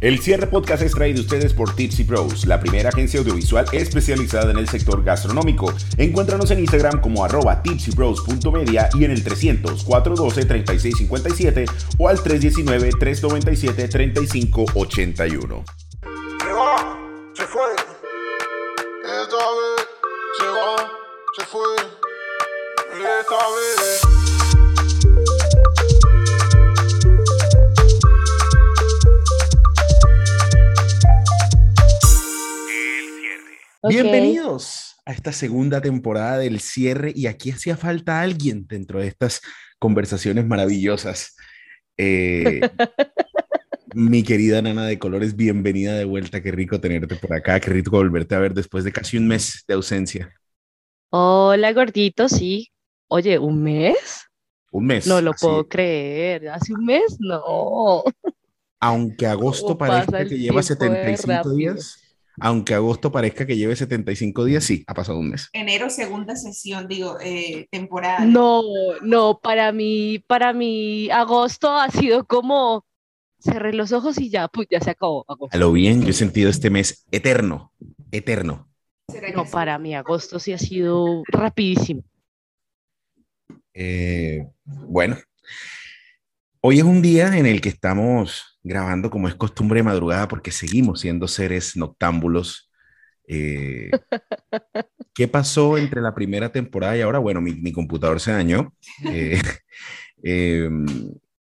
El cierre podcast es traído ustedes por Tipsy Pros, la primera agencia audiovisual especializada en el sector gastronómico. Encuéntranos en Instagram como arroba tipsypros.media y en el 300 412 3657 o al 319 397 3581. Bienvenidos a esta segunda temporada del cierre y aquí hacía falta alguien dentro de estas conversaciones maravillosas. Eh, mi querida nana de colores, bienvenida de vuelta, qué rico tenerte por acá, qué rico volverte a ver después de casi un mes de ausencia. Hola gordito, sí. Oye, ¿un mes? Un mes. No lo puedo creer. ¿Hace un mes? No. Aunque agosto parezca que lleva 75 días aunque agosto parezca que lleve 75 días, sí, ha pasado un mes. Enero, segunda sesión, digo, eh, temporada. No, no, para mí, para mí, agosto ha sido como cerré los ojos y ya, pues ya se acabó. A lo bien, yo he sentido este mes eterno, eterno. No, para mí, agosto sí ha sido rapidísimo. Eh, bueno, hoy es un día en el que estamos grabando como es costumbre de madrugada porque seguimos siendo seres noctámbulos. Eh, ¿Qué pasó entre la primera temporada y ahora? Bueno, mi, computador se dañó. Eh, em,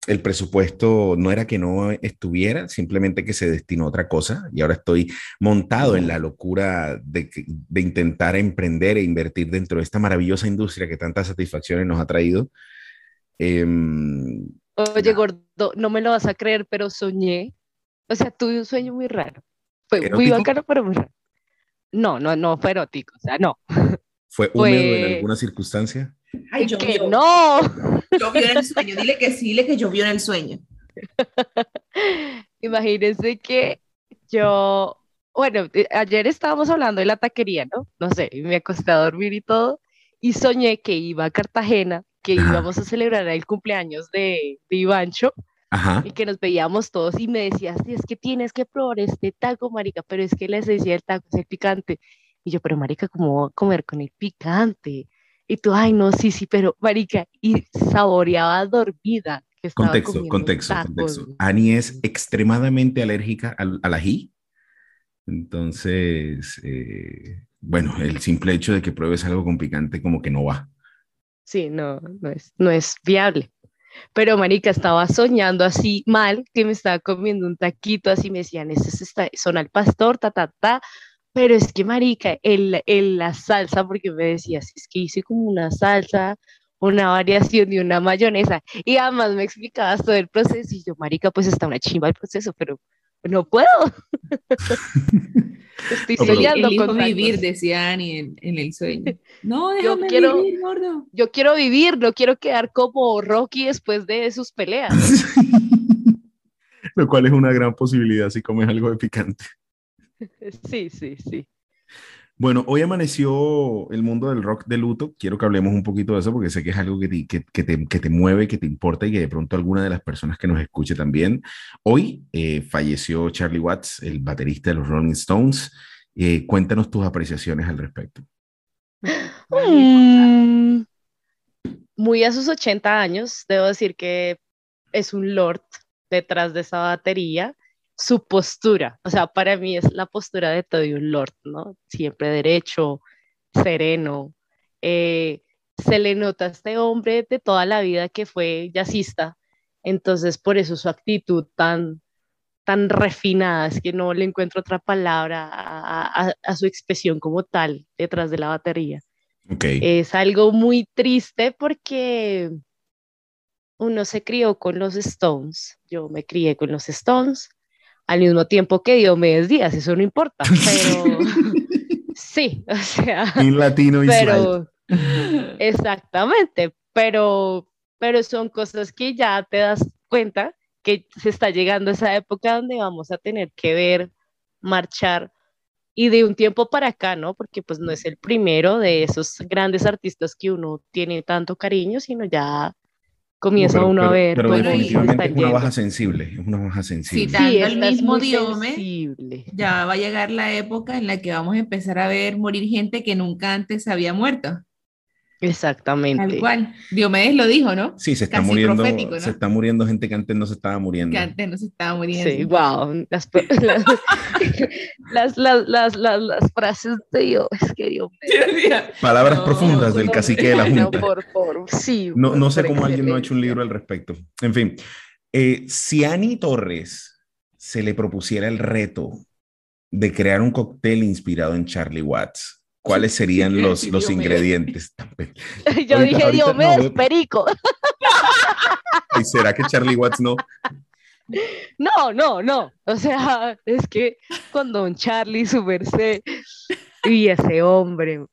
el presupuesto no era que no estuviera, simplemente que se destinó a otra cosa y ahora estoy montado en la locura de, de, intentar emprender e invertir dentro de esta maravillosa industria que tantas satisfacciones nos ha traído. Oye, gordo, no me lo vas a creer, pero soñé. O sea, tuve un sueño muy raro. Fue muy bacano, pero muy raro. No, no, no fue erótico, o sea, no. ¿Fue húmedo en alguna circunstancia? Ay, yo que no. Llovió en el sueño. Dile que sí, dile que llovió en el sueño. Imagínense que yo, bueno, eh, ayer estábamos hablando de la taquería, ¿no? No sé, me acosté a dormir y todo, y soñé que iba a Cartagena que íbamos a celebrar el cumpleaños de, de Ivancho y que nos veíamos todos y me decías, es que tienes que probar este taco, marica, pero es que la esencia del taco es el picante. Y yo, pero marica, ¿cómo voy a comer con el picante? Y tú, ay, no, sí, sí, pero marica, y saboreaba dormida. Que estaba contexto, contexto, contexto. Ani es extremadamente alérgica al, al ají. Entonces, eh, bueno, el simple hecho de que pruebes algo con picante como que no va. Sí, no, no es, no es viable. Pero, marica, estaba soñando así mal, que me estaba comiendo un taquito, así me decían, ese es son al pastor, ta, ta, ta. Pero es que, marica, el, el, la salsa, porque me decías, es que hice como una salsa, una variación de una mayonesa. Y además me explicabas todo el proceso y yo, marica, pues está una chimba el proceso, pero no puedo. Estoy soñando con vivir, decía Annie en, el sueño. No, déjame yo quiero, vivir, gordo. Yo quiero vivir, no quiero quedar como Rocky después de sus peleas. Lo cual es una gran posibilidad si comes algo de picante. Sí, sí, sí. Bueno, hoy amaneció el mundo del rock de luto. Quiero que hablemos un poquito de eso porque sé que es algo que te, que, que te, que te mueve, que te importa y que de pronto alguna de las personas que nos escuche también. Hoy eh, falleció Charlie Watts, el baterista de los Rolling Stones. Eh, cuéntanos tus apreciaciones al respecto. Mm, muy a sus 80 años, debo decir que es un lord detrás de esa batería su postura, o sea, para mí es la postura de todo un lord, ¿no? Siempre derecho, sereno. Eh, se le nota a este hombre de toda la vida que fue jazzista, entonces por eso su actitud tan, tan refinada, es que no le encuentro otra palabra a, su expresión como tal detrás de la batería. Okay. Es algo muy triste porque uno se crió con los Stones, yo me crié con los Stones, al mismo tiempo que Diomedes Díaz, eso no importa, pero sí, o sea. En latino pero, Exactamente, pero, pero son cosas que ya te das cuenta que se está llegando a esa época donde vamos a tener que ver, marchar y de un tiempo para acá, ¿no? Porque pues no es el primero de esos grandes artistas que uno tiene tanto cariño, sino ya comienza uno a ver. Pero definitivamente es una baja sensible, es una baja sensible. sí, el mismo diome, ya va a llegar la época en la que vamos a empezar a ver morir gente que nunca antes había muerto. Exactamente. Tal cual. Diomedes lo dijo, ¿no? Sí, se está muriendo. Se está muriendo gente que antes no se estaba muriendo. Que antes no se estaba muriendo. Sí, wow. Las, las, las, las, frases de Dios, que Dios Palabras profundas del cacique de la Junta. No, por, por, sí, no, no sé cómo alguien no ha hecho un libro al respecto. En fin, eh, si Annie Torres se le propusiera el reto de crear un cóctel inspirado en Charlie Watts, ¿cuáles serían los, los ingredientes? Yo dije, Dios mío, perico. ¿Y será que Charlie Watts no? No, no, no. O sea, es que con Don Charlie, su merced, y ese hombre.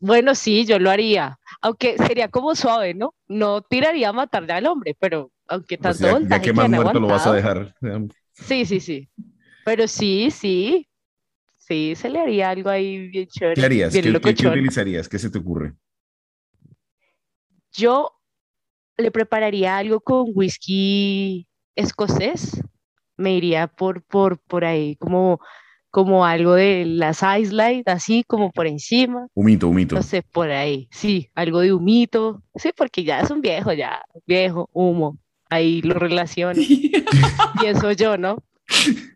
Bueno, sí, yo lo haría. Aunque sería como suave, ¿no? No tiraría a matarle al hombre, pero aunque pues tanto. ya, que más muerto lo vas a dejar. Sí, sí, sí. Pero sí, sí, Sí, se le haría algo ahí bien chévere. ¿Qué harías? ¿Qué, utilizarías? ¿Qué se te ocurre? Yo le prepararía algo con whisky escocés. Me iría por, por, por ahí, como, como algo de las Ice así como por encima. Humito, humito. No sé, por ahí. Sí, algo de humito. Sí, porque ya es un viejo, ya, viejo, humo. Ahí lo relaciono. Pienso yo, ¿no?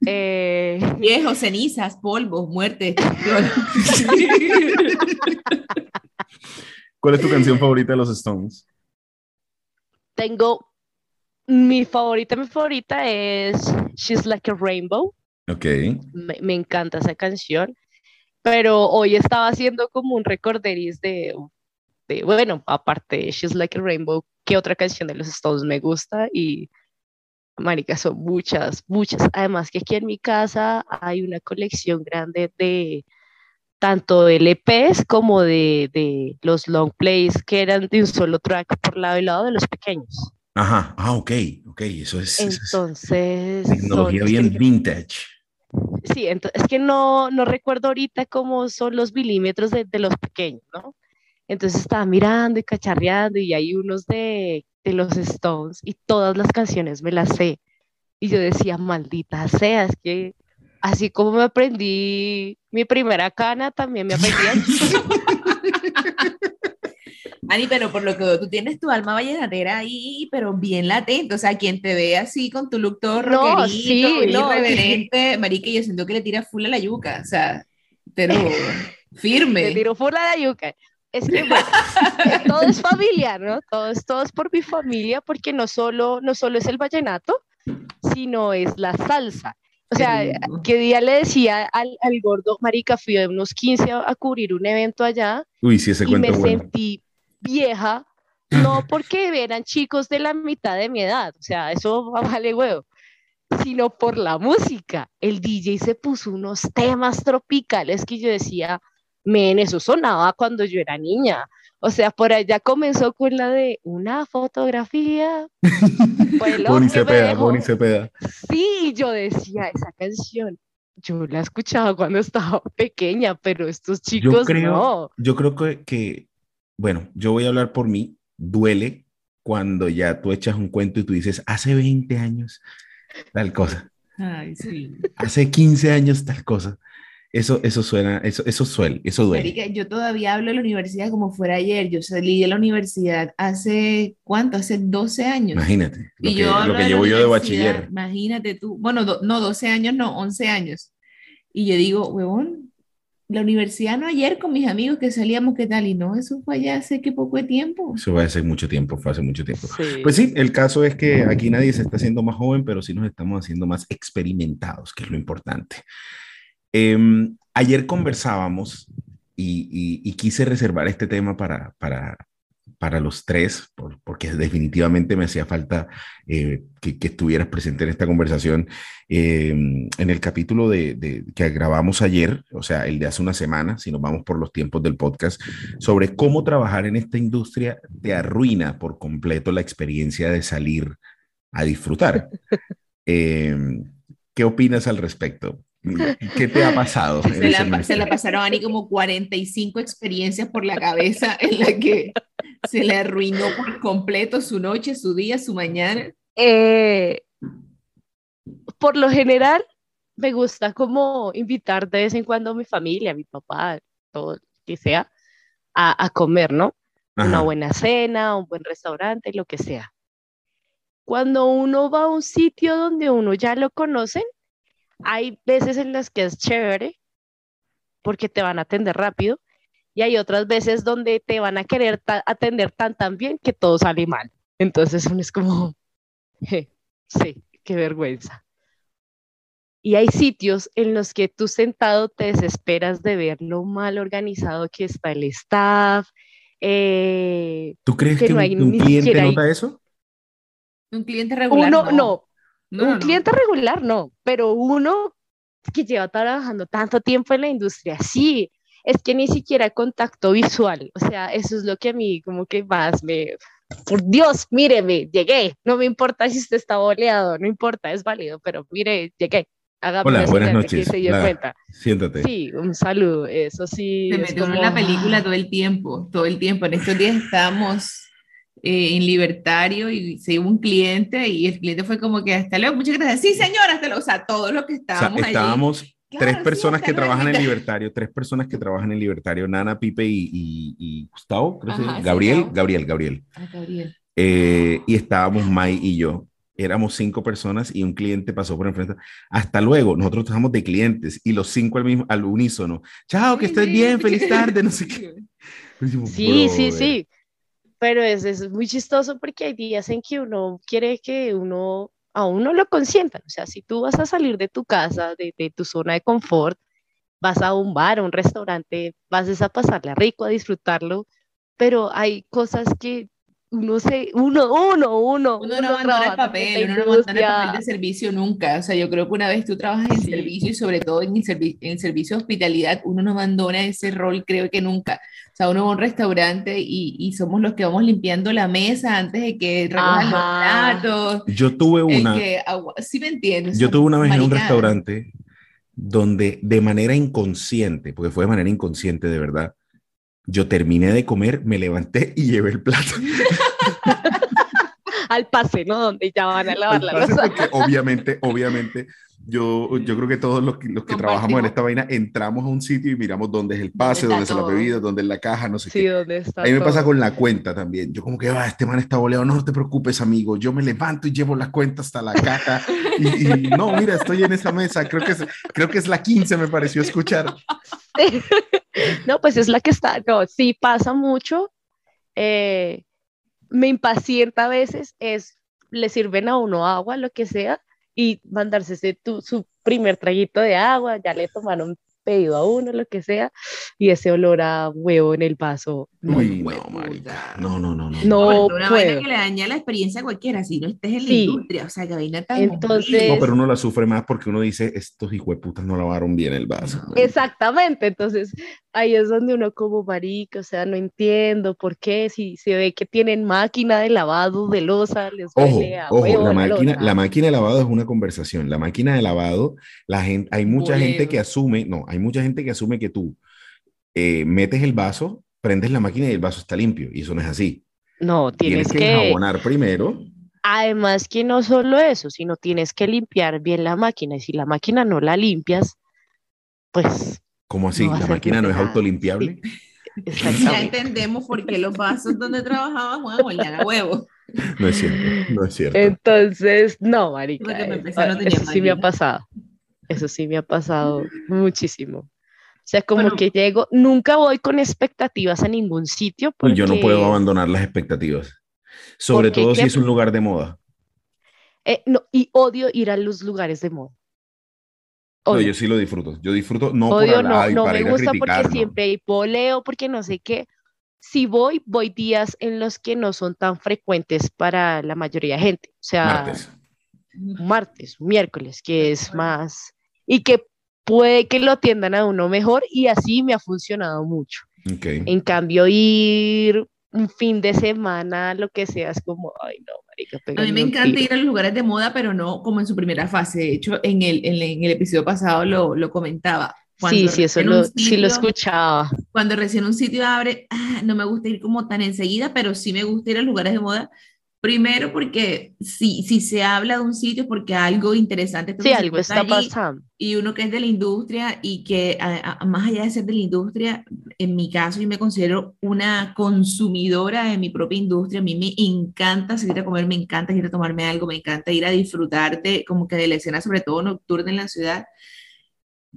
Eh... Viejos, cenizas, polvos, muerte. ¿Cuál es tu canción favorita de los Stones? Tengo mi favorita, mi favorita es She's Like a Rainbow. Ok. Me, encanta esa canción. Pero hoy estaba haciendo como un recorderis de, de, bueno, aparte She's Like a Rainbow, ¿qué otra canción de los Stones me gusta? Y Marica, son muchas, muchas. Además que aquí en mi casa hay una colección grande de tanto de LPs como de, de, los long plays que eran de un solo track por lado y lado de los pequeños. Ajá, ah, ok, ok, eso es. Entonces. tecnología bien vintage. Sí, entonces, es que no, no recuerdo ahorita cómo son los milímetros de, de los pequeños, ¿no? Entonces estaba mirando y cacharreando y hay unos de de los Stones y todas las canciones me las sé. Y yo decía, maldita sea, es que así como me aprendí mi primera cana, también me aprendí. Ani, pero por lo que tú tienes tu alma vallenatera ahí, pero bien latente, o sea, quien te ve así con tu look todo no, sí, no, irreverente, marica, yo siento que le tira full a la yuca, o sea, pero firme. Le tiro full a la yuca es que todo es familiar, ¿no? Todo es, todo es por mi familia, porque no solo, no solo es el vallenato, sino es la salsa. O sea, que día le decía al, al, gordo, marica, fui de unos 15 a, cubrir un evento allá Uy, sí, ese y me sentí vieja, no porque eran chicos de la mitad de mi edad, o sea, eso vale huevo, sino por la música. El DJ se puso unos temas tropicales que yo decía, Men, eso sonaba cuando yo era niña. O sea, por allá comenzó con la de una fotografía. Boni Cepeda, Boni Cepeda. Sí, yo decía esa canción. Yo la escuchaba cuando estaba pequeña, pero estos chicos yo creo, no. Yo creo que, que, bueno, yo voy a hablar por mí. Duele cuando ya tú echas un cuento y tú dices, hace 20 años, tal cosa. Ay, sí. Hace 15 años, tal cosa. Eso, eso suena, eso, eso suele, eso duele. yo todavía hablo de la universidad como fuera ayer. Yo salí de la universidad hace, ¿cuánto? Hace 12 años. Imagínate, lo, y que, yo lo que llevo yo de bachiller. Imagínate tú, bueno, no, 12 años, no, 11 años. Y yo digo, huevón, la universidad no ayer con mis amigos que salíamos, ¿qué tal? Y no, eso fue allá hace que poco de tiempo. Eso fue hace mucho tiempo, fue hace mucho tiempo. Pues sí, el caso es que aquí nadie se está haciendo más joven, pero sí nos estamos haciendo más experimentados, que es lo importante. Em, ayer conversábamos y, quise reservar este tema para, para, para los tres, porque definitivamente me hacía falta eh, que, estuvieras presente en esta conversación. Em, en el capítulo de, que grabamos ayer, o sea, el de hace una semana, si nos vamos por los tiempos del podcast, sobre cómo trabajar en esta industria te arruina por completo la experiencia de salir a disfrutar. Em, ¿Qué opinas al respecto? ¿Qué te ha pasado? Se la, se la, pasaron a Ani como 45 experiencias por la cabeza en la que Se le arruinó por completo su noche, su día, su mañana. Eh, por lo general, me gusta como invitar de vez en cuando a mi familia, a mi papá, todo que sea, a, a comer, ¿no? Una buena cena, un buen restaurante, lo que sea. Cuando uno va a un sitio donde uno ya lo conocen, hay veces en las que es chévere porque te van a atender rápido y hay otras veces donde te van a querer atender tan tan bien que todo sale mal. Entonces uno es como, sí, qué vergüenza. Y hay sitios en los que tú sentado te desesperas de ver lo mal organizado que está el staff. Eh, ¿Tú crees que, un, cliente nota eso? Un cliente regular. Uno, no. Un cliente regular no, pero uno que lleva trabajando tanto tiempo en la industria, sí, es que ni siquiera contacto visual, o sea, eso es lo que a mí como que más me, por Dios, míreme, llegué, no me importa si usted está boleado, no importa, es válido, pero mire, llegué. Hola, buenas noches. siéntate. Sí, un saludo, eso sí. Se metió en la película todo el tiempo, todo el tiempo. En estos días estábamos eh, en Libertario y se iba un cliente y el cliente fue como que hasta luego, muchas gracias. Sí, señora, hasta luego. O sea, todos los que estábamos. O sea, estábamos tres personas que trabajan en Libertario, tres personas que trabajan en Libertario, Nana, Pipe y, Gustavo, creo que Gabriel, Gabriel, Gabriel, ah, Gabriel. Eh, y estábamos Mai y yo. Éramos cinco personas y un cliente pasó por enfrente. Hasta luego, nosotros estamos de clientes y los cinco al, mismo, al unísono. Chao, que estés bien, feliz tarde, no sé qué. Sí, sí, sí pero es, es muy chistoso porque hay días en que uno quiere que uno a uno lo consientan. O sea, si tú vas a salir de tu casa, de, de tu zona de confort, vas a un bar, a un restaurante, vas a pasarle rico, a disfrutarlo, pero hay cosas que uno se, uno, uno, uno. Uno no abandona el papel, uno no abandona el papel de servicio nunca. O sea, yo creo que una vez tú trabajas en servicio y sobre todo en el, en servicio de hospitalidad, uno no abandona ese rol, creo que nunca. O sea, uno va a un restaurante y, y somos los que vamos limpiando la mesa antes de que recojan los platos. Yo tuve una. sí me entiendes. Yo tuve una vez en un restaurante donde de manera inconsciente, porque fue de manera inconsciente de verdad, yo terminé de comer, me levanté y llevé el plato. Al pase, ¿no? Donde ya van a lavar la losa. Obviamente, obviamente, yo, yo creo que todos los, los que trabajamos en esta vaina entramos a un sitio y miramos dónde es el pase, dónde, está la bebida, dónde es la caja, no sé sí, qué. Dónde está a mí me pasa con la cuenta también. Yo como que, va, este man está boleado, no te preocupes, amigo. Yo me levanto y llevo la cuenta hasta la caja. y, no, mira, estoy en esa mesa. Creo que es, creo que es la 15, me pareció escuchar. no, pues es la que está. No, sí pasa mucho. Eh, me impacienta a veces, es, le sirven a uno agua, lo que sea, y mandarse ese, tu, su primer traguito de agua, ya le tomaron pedido a uno, lo que sea, y ese olor a huevo en el vaso. Uy, no, marica. No, no, no, no. No, una vaina que le daña la experiencia a cualquiera, si no estés en la industria, o sea, que vaina tan Entonces, No, pero uno la sufre más porque uno dice, estos hijueputas no lavaron bien el vaso. Exactamente, entonces ahí es donde uno como marica, o sea, no entiendo por qué, si se ve que tienen máquina de lavado de losa, les ojo, ojo, la máquina, la, máquina de lavado es una conversación, la máquina de lavado, la gente, hay mucha gente que asume, no, hay mucha gente que asume que tú eh, metes el vaso, prendes la máquina y el vaso está limpio, y eso no es así. No, tienes, tienes que, jabonar primero. Además que no solo eso, sino tienes que limpiar bien la máquina, y si la máquina no la limpias, pues ¿Cómo así? ¿La máquina no es autolimpiable? Ya entendemos por qué los vasos donde trabajaban juegan a huevo. No es cierto, no es cierto. Entonces, no, marica. Eh, eso sí me ha pasado. Eso sí me ha pasado muchísimo. O sea, como que llego, nunca voy con expectativas a ningún sitio. Porque... Yo no puedo abandonar las expectativas. Sobre todo si es un lugar de moda. Eh, no, y odio ir a los lugares de moda. No, yo sí lo disfruto. Yo disfruto, no por no, no me gusta porque siempre hay poleo, porque no sé qué. Si voy, voy días en los que no son tan frecuentes para la mayoría de gente. O sea, martes, martes miércoles, que es más. Y que puede que lo atiendan a uno mejor y así me ha funcionado mucho. Okay. En cambio, ir un fin de semana, lo que sea, es como, ay, no, a mí me encanta ir a los lugares de moda, pero no como en su primera fase. De hecho, en el, en el episodio pasado lo, lo comentaba. sí, sí, eso lo, sí lo escuchaba. Cuando recién un sitio abre, ah, no me gusta ir como tan enseguida, pero sí me gusta ir a lugares de moda. Primero porque si, si se habla de un sitio porque algo interesante sí, algo está pasando. Y uno que es de la industria y que más allá de ser de la industria, en mi caso yo me considero una consumidora de mi propia industria. A mí me encanta salir a comer, me encanta ir a tomarme algo, me encanta ir a disfrutarte como que de la escena, sobre todo nocturna en la ciudad.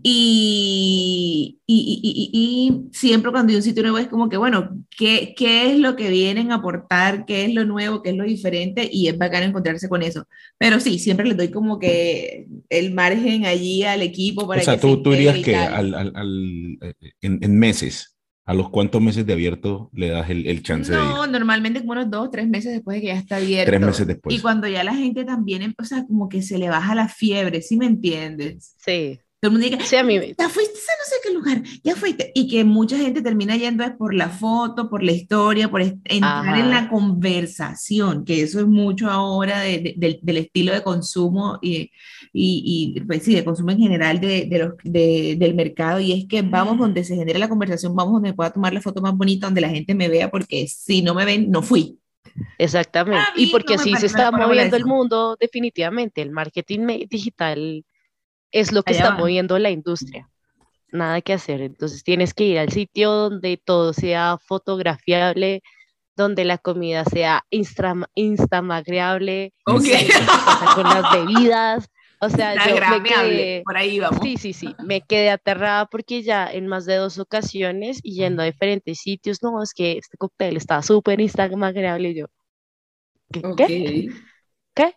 Y, y, y, siempre cuando hay un sitio nuevo es como que, bueno, ¿qué, ¿qué, es lo que vienen a aportar? ¿Qué es lo nuevo? ¿Qué es lo diferente? Y es bacán encontrarse con eso. Pero sí, siempre le doy como que el margen allí al equipo para o sea, tú, tú dirías que al, al, eh, en, en, meses, ¿a los cuántos meses de abierto le das el, el chance no, de ir? No, normalmente como unos dos, tres meses después de que ya está abierto. Tres meses después. Y cuando ya la gente también, o sea, como que se le baja la fiebre, ¿sí me entiendes? Sí. Todo el mundo diga, sí, a mí... ya fuiste a no sé qué lugar, ya fuiste. Y que mucha gente termina yendo es por la foto, por la historia, por entrar en la conversación, que eso es mucho ahora de, de, del estilo de consumo y, y, y, pues sí, de consumo en general de, los, del mercado. Y es que vamos donde se genera la conversación, vamos donde pueda tomar la foto más bonita, donde la gente me vea, porque si no me ven, no fui. Exactamente. Y porque si se está moviendo el mundo, definitivamente, el marketing digital es lo que está moviendo la industria. Nada que hacer. Entonces tienes que ir al sitio donde todo sea fotografiable, donde la comida sea instagramable, con las bebidas. O sea, yo me quedé, por ahí vamos. Sí, sí, sí, me quedé aterrada porque ya en más de dos ocasiones y yendo a diferentes sitios, no, es que este cóctel está súper instagramable y yo, ¿qué? ¿Qué?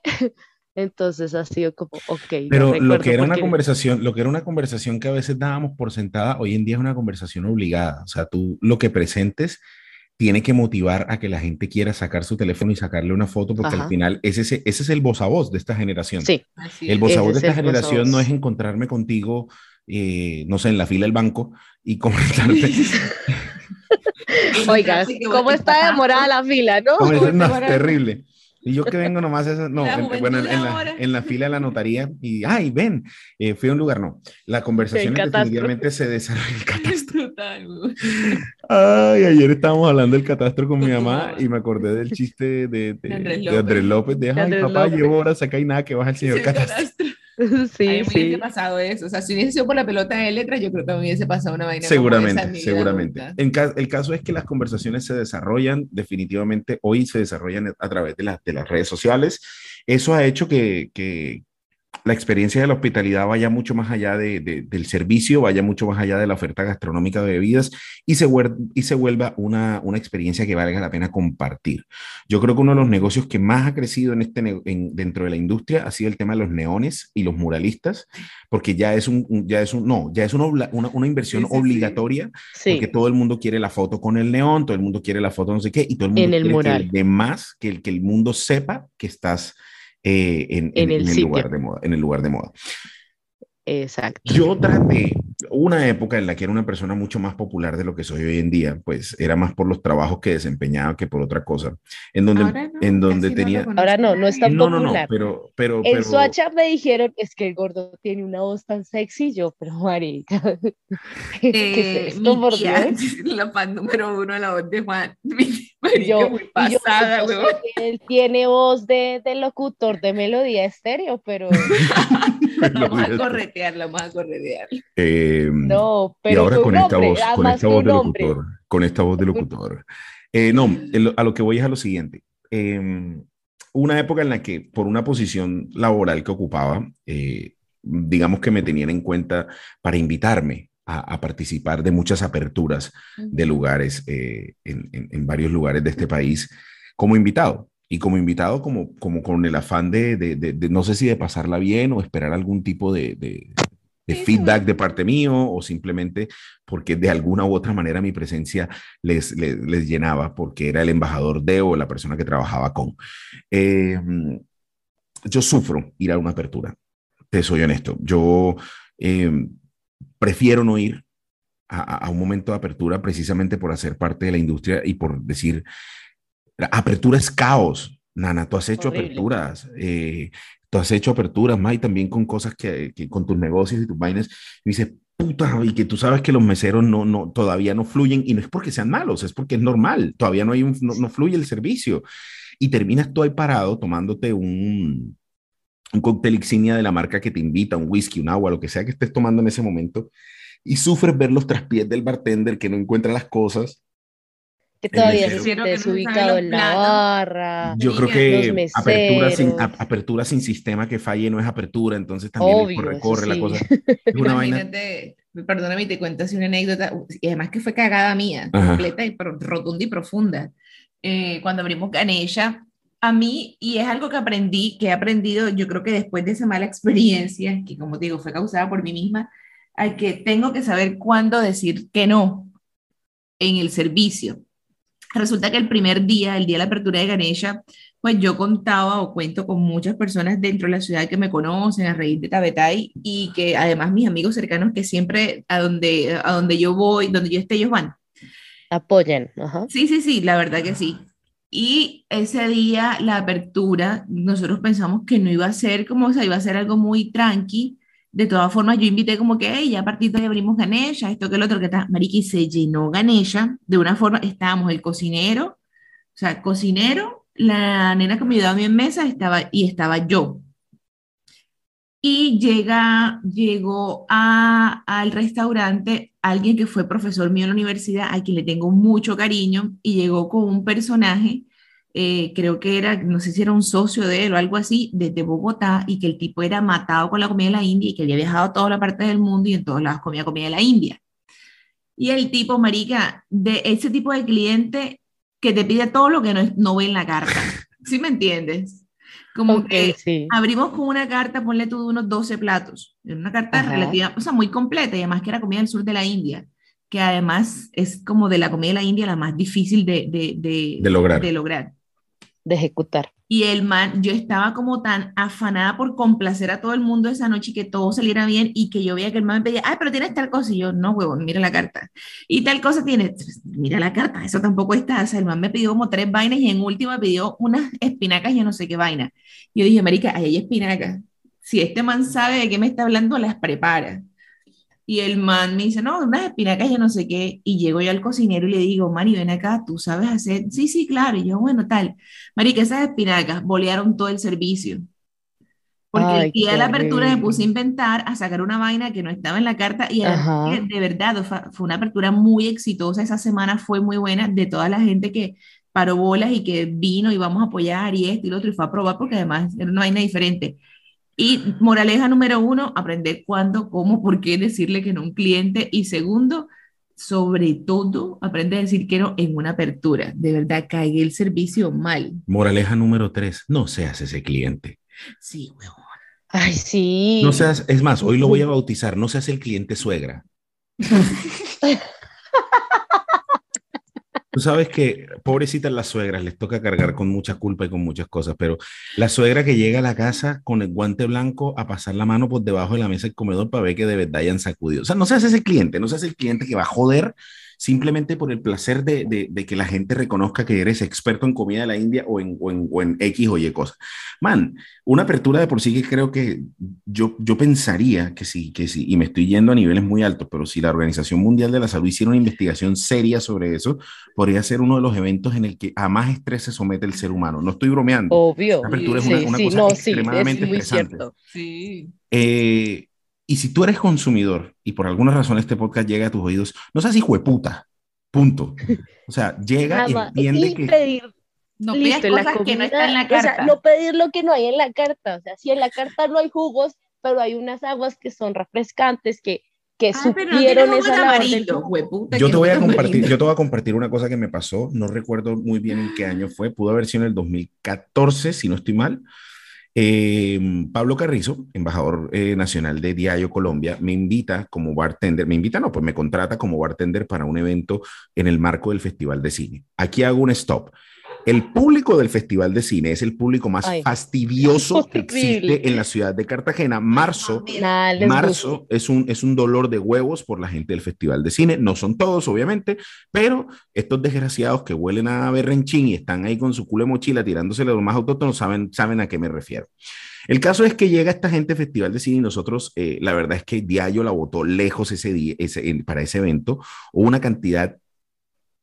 Entonces ha sido como, ok. Pero lo que era una conversación, lo que era una conversación que a veces dábamos por sentada, hoy en día es una conversación obligada. O sea, tú lo que presentes tiene que motivar a que la gente quiera sacar su teléfono y sacarle una foto, porque al final ese, ese, es el voz a voz de esta generación. Sí. el voz a voz de esta generación no es encontrarme contigo, eh, no sé, en la fila del banco y comentarte. Oiga, ¿cómo está demorada la fila, no? no terrible. Y yo que vengo nomás, eso, no, bueno, en, la, en, la, fila de la notaría, y, ay, ven, eh, fui a un lugar, no. La conversación definitivamente se desarrolla el catastro. Ay, ayer estábamos hablando del catastro con mi mamá y me acordé del chiste de, de, Andrés López, de, ay, papá, llevo horas acá y nada que baja el señor catastro. Sí, a mí sí. hubiese pasado eso. O sea, si hubiese sido por la pelota de letras, yo creo que me hubiese pasado una vaina. Seguramente, seguramente. En el caso es que las conversaciones se desarrollan, definitivamente hoy se desarrollan a través de, de las redes sociales. Eso ha hecho que, que, la experiencia de la hospitalidad vaya mucho más allá de, del servicio, vaya mucho más allá de la oferta gastronómica de bebidas y se, y se vuelva una, una, experiencia que valga la pena compartir. Yo creo que uno de los negocios que más ha crecido en este, en, dentro de la industria ha sido el tema de los neones y los muralistas, porque ya es un, ya es un, no, ya es una, una, una inversión obligatoria, porque todo el mundo quiere la foto con el neón, todo el mundo quiere la foto no sé qué, y todo el mundo quiere que el demás, que el, que el mundo sepa que estás eh, en, el, lugar de moda, en el lugar de moda. Exacto. Yo traté una época en la que era una persona mucho más popular de lo que soy hoy en día, pues era más por los trabajos que desempeñaba que por otra cosa. En donde, en donde tenía. Ahora no, no es tan no, popular. No, no, pero, pero, en pero... me dijeron es que el gordo tiene una voz tan sexy. Yo, pero marica. ¿Qué es eh, esto, por La fan número uno de la voz de Juan. yo, muy pasada, yo, él tiene voz de, de, locutor de melodía estéreo, pero. vamos a corretear, vamos a corretear. Eh, no, pero. Y ahora con esta voz, con esta voz de locutor. Con esta voz de locutor. Eh, no, a lo que voy es a lo siguiente. Eh, una época en la que, por una posición laboral que ocupaba, eh, digamos que me tenían en cuenta para invitarme a, participar de muchas aperturas de lugares eh, en, en, varios lugares de este país como invitado. Y como invitado, como, como con el afán de, de, de, no sé si de pasarla bien o esperar algún tipo de, de feedback de parte mío o simplemente porque de alguna u otra manera mi presencia les, les, les llenaba porque era el embajador de o la persona que trabajaba con. Eh, yo sufro ir a una apertura, te soy honesto. Yo eh, prefiero no ir a, un momento de apertura precisamente por hacer parte de la industria y por decir, apertura es caos. Nana, tú has hecho aperturas, eh, tú has hecho aperturas, May, también con cosas que, con tus negocios y tus vainas. Y dice, puta y que tú sabes que los meseros no, no, todavía no fluyen y no es porque sean malos, es porque es normal, todavía no, hay un, no, fluye el servicio. Y terminas tú ahí parado tomándote un, un cóctel insignia de la marca que te invita, un whisky, un agua, lo que sea que estés tomando en ese momento, y sufres ver los traspiés del bartender que no encuentra las cosas que todavía se desubicado en la barra. Yo creo que apertura sin, apertura sin sistema que falle no es apertura, entonces también corre, corre la cosa. Es una vaina... perdóname, te cuento así una anécdota, y además que fue cagada mía, completa y rotunda y profunda. Eh, cuando abrimos Ganesha, a mí, y es algo que aprendí, que he aprendido, yo creo que después de esa mala experiencia, que como digo, fue causada por mí misma, hay que tengo que saber cuándo decir que no en el servicio Resulta que el primer día, el día de la apertura de Ganesha, pues yo contaba o cuento con muchas personas dentro de la ciudad que me conocen a raíz de Tabetay y que además mis amigos cercanos que siempre a donde, a donde yo voy, donde yo esté, ellos van. Apoyan. Sí, sí, sí, la verdad que sí. Y ese día, la apertura, nosotros pensamos que no iba a ser como, o sea, iba a ser algo muy tranqui, de todas formas, yo invité como que, hey, ya a partir de ahí abrimos Ganesha, esto que el otro, que está, Mariki, se llenó Ganesha, de una forma, estábamos el cocinero, o sea, cocinero, la nena que me ayudaba a mí en mesa, estaba, y estaba yo. Y llega, llegó a, al restaurante alguien que fue profesor mío en la universidad, a quien le tengo mucho cariño, y llegó con un personaje eh, creo que era, no sé si era un socio de él o algo así, desde Bogotá, y que el tipo era matado con la comida de la India y que había viajado a toda la parte del mundo y en todos lados comía comida de la India. Y el tipo, marica, de ese tipo de cliente que te pide todo lo que no, no ve en la carta. ¿Sí me entiendes? Como que abrimos con una carta, ponle tú unos 12 platos, una carta relativa, o sea, muy completa, y además que era comida del sur de la India que además es como de la comida de la India la más difícil de, de, de, de lograr. De lograr de ejecutar. Y el man, yo estaba como tan afanada por complacer a todo el mundo esa noche y que todo saliera bien y que yo veía que el man me pedía, ay, pero tienes tal cosa. Y yo, no, huevón, mira la carta. Y tal cosa tiene, mira la carta, eso tampoco está. O sea, el man me pidió como tres vainas y en última pidió unas espinacas y yo no sé qué vaina. Yo dije, marica, ahí hay espinacas. Si este man sabe de qué me está hablando, las prepara. Y el man me dice, no, unas espinacas, yo no sé qué. Y llego yo al cocinero y le digo, Mari, ven acá, ¿tú sabes hacer? Sí, sí, claro. Y yo, bueno, tal. Mari, que esas espinacas bolearon todo el servicio. Porque el día de la apertura me puse a inventar, a sacar una vaina que no estaba en la carta y de verdad fue una apertura muy exitosa. Esa semana fue muy buena de toda la gente que paró bolas y que vino y vamos a apoyar y esto y lo otro y fue a probar porque además era una vaina diferente. Y moraleja número uno, aprender cuándo, cómo, por qué decirle que no a un cliente. Y segundo, sobre todo, aprende a decir que no en una apertura. De verdad, caiga el servicio mal. Moraleja número tres, no seas ese cliente. Sí, weón. Ay, sí. No seas, es más, hoy lo voy a bautizar, no seas el cliente suegra. Tú sabes que, pobrecitas las suegras, les toca cargar con mucha culpa y con muchas cosas, pero la suegra que llega a la casa con el guante blanco a pasar la mano por debajo de la mesa del comedor para ver que de verdad hayan sacudido. O sea, no seas ese cliente, no seas el cliente que va a joder simplemente por el placer de, de, que la gente reconozca que eres experto en comida de la India o en, o en, o en X o Y cosas. Man, una apertura de por sí que creo que yo, yo pensaría que sí, que sí, y me estoy yendo a niveles muy altos, pero si la Organización Mundial de la Salud hiciera una investigación seria sobre eso, podría ser uno de los eventos en el que a más estrés se somete el ser humano. No estoy bromeando. Obvio. La apertura es una, cosa extremadamente estresante. Sí. Eh, y si tú eres consumidor y por alguna razón este podcast llega a tus oídos, no seas hijo de puta. Punto. O sea, llega y entiende que. Pedir, no listo, cosas que no están en la carta. O sea, no pedir lo que no hay en la carta. O sea, si en la carta no hay jugos, pero hay unas aguas que son refrescantes, que, que ah, supieron no esa amarillo, yo te voy a compartir, yo te voy a compartir una cosa que me pasó, no recuerdo muy bien en qué año fue, pudo haber sido en el 2014, si no estoy mal. Eh, Pablo Carrizo, embajador eh, nacional de Diario Colombia, me invita como bartender, me invita, no, pues me contrata como bartender para un evento en el marco del Festival de Cine. Aquí hago un stop. El público del Festival de Cine es el público más fastidioso que existe en la ciudad de Cartagena. Marzo, marzo es un, es un dolor de huevos por la gente del Festival de Cine. No son todos, obviamente, pero estos desgraciados que huelen a berrenchín y están ahí con su culo de mochila tirándose los más autóctonos saben, saben a qué me refiero. El caso es que llega esta gente al Festival de Cine y nosotros, eh, la verdad es que Diallo la votó lejos ese día, ese, para ese evento. Hubo una cantidad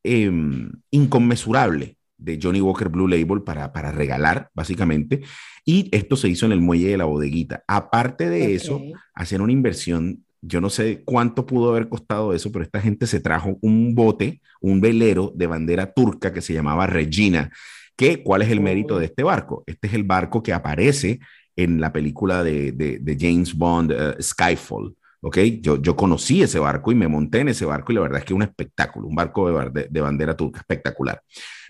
em, inconmensurable de Johnny Walker Blue Label para, para regalar, básicamente. Y esto se hizo en el muelle de la bodeguita. Aparte de eso, hacer una inversión yo no sé cuánto pudo haber costado eso, pero esta gente se trajo un bote, un velero de bandera turca que se llamaba Regina. ¿Qué? ¿Cuál es el mérito de este barco? Este es el barco que aparece en la película de, de, James Bond, uh, Skyfall. ¿ok? Yo, yo conocí ese barco y me monté en ese barco y la verdad es que es un espectáculo, un barco de, de bandera turca, espectacular.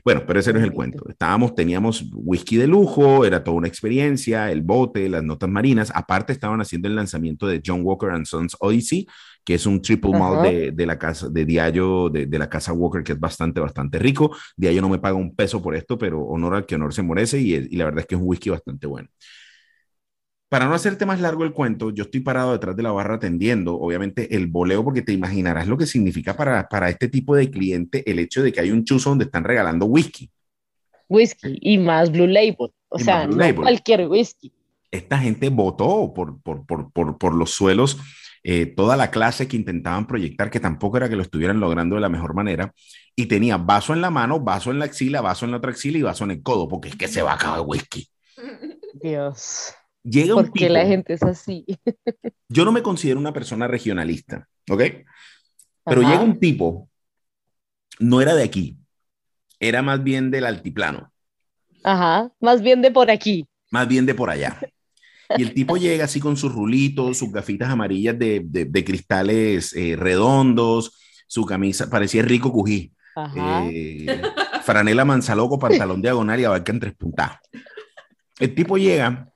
Bueno, pero ese no es el cuento. Estábamos, teníamos whisky de lujo, era toda una experiencia, el bote, las notas marinas. Aparte, estaban haciendo el lanzamiento de John Walker and Sons Odyssey, que es un triple malt de, de, la casa de Diallo, de, de, la casa Walker, que es bastante, bastante rico. Diallo no me paga un peso por esto, pero honor al que honor se merece y, y la verdad es que es un whisky bastante bueno. Para no hacerte más largo el cuento, yo estoy parado detrás de la barra atendiendo, obviamente, el boleo, porque te imaginarás lo que significa para, para este tipo de cliente el hecho de que hay un chuzo donde están regalando whisky. Whisky y más Blue Label, o sea, no cualquier whisky. Esta gente votó por, por, por, por, por los suelos eh, toda la clase que intentaban proyectar, que tampoco era que lo estuvieran logrando de la mejor manera, y tenía vaso en la mano, vaso en la axila, vaso en la otra axila y vaso en el codo, porque es que se va a acabar el whisky. Dios. Llega un Porque la gente es así. yo no me considero una persona regionalista, ¿ok? Pero llega un tipo, no era de aquí, era más bien del altiplano. Ajá, más bien de por aquí. Más bien de por allá. Y el tipo llega así con sus rulitos, sus gafitas amarillas de, de, cristales eh, redondos, su camisa, parecía rico cují. Eh, franela manzaloco, pantalón diagonal y abarca en tres puntas. El tipo llega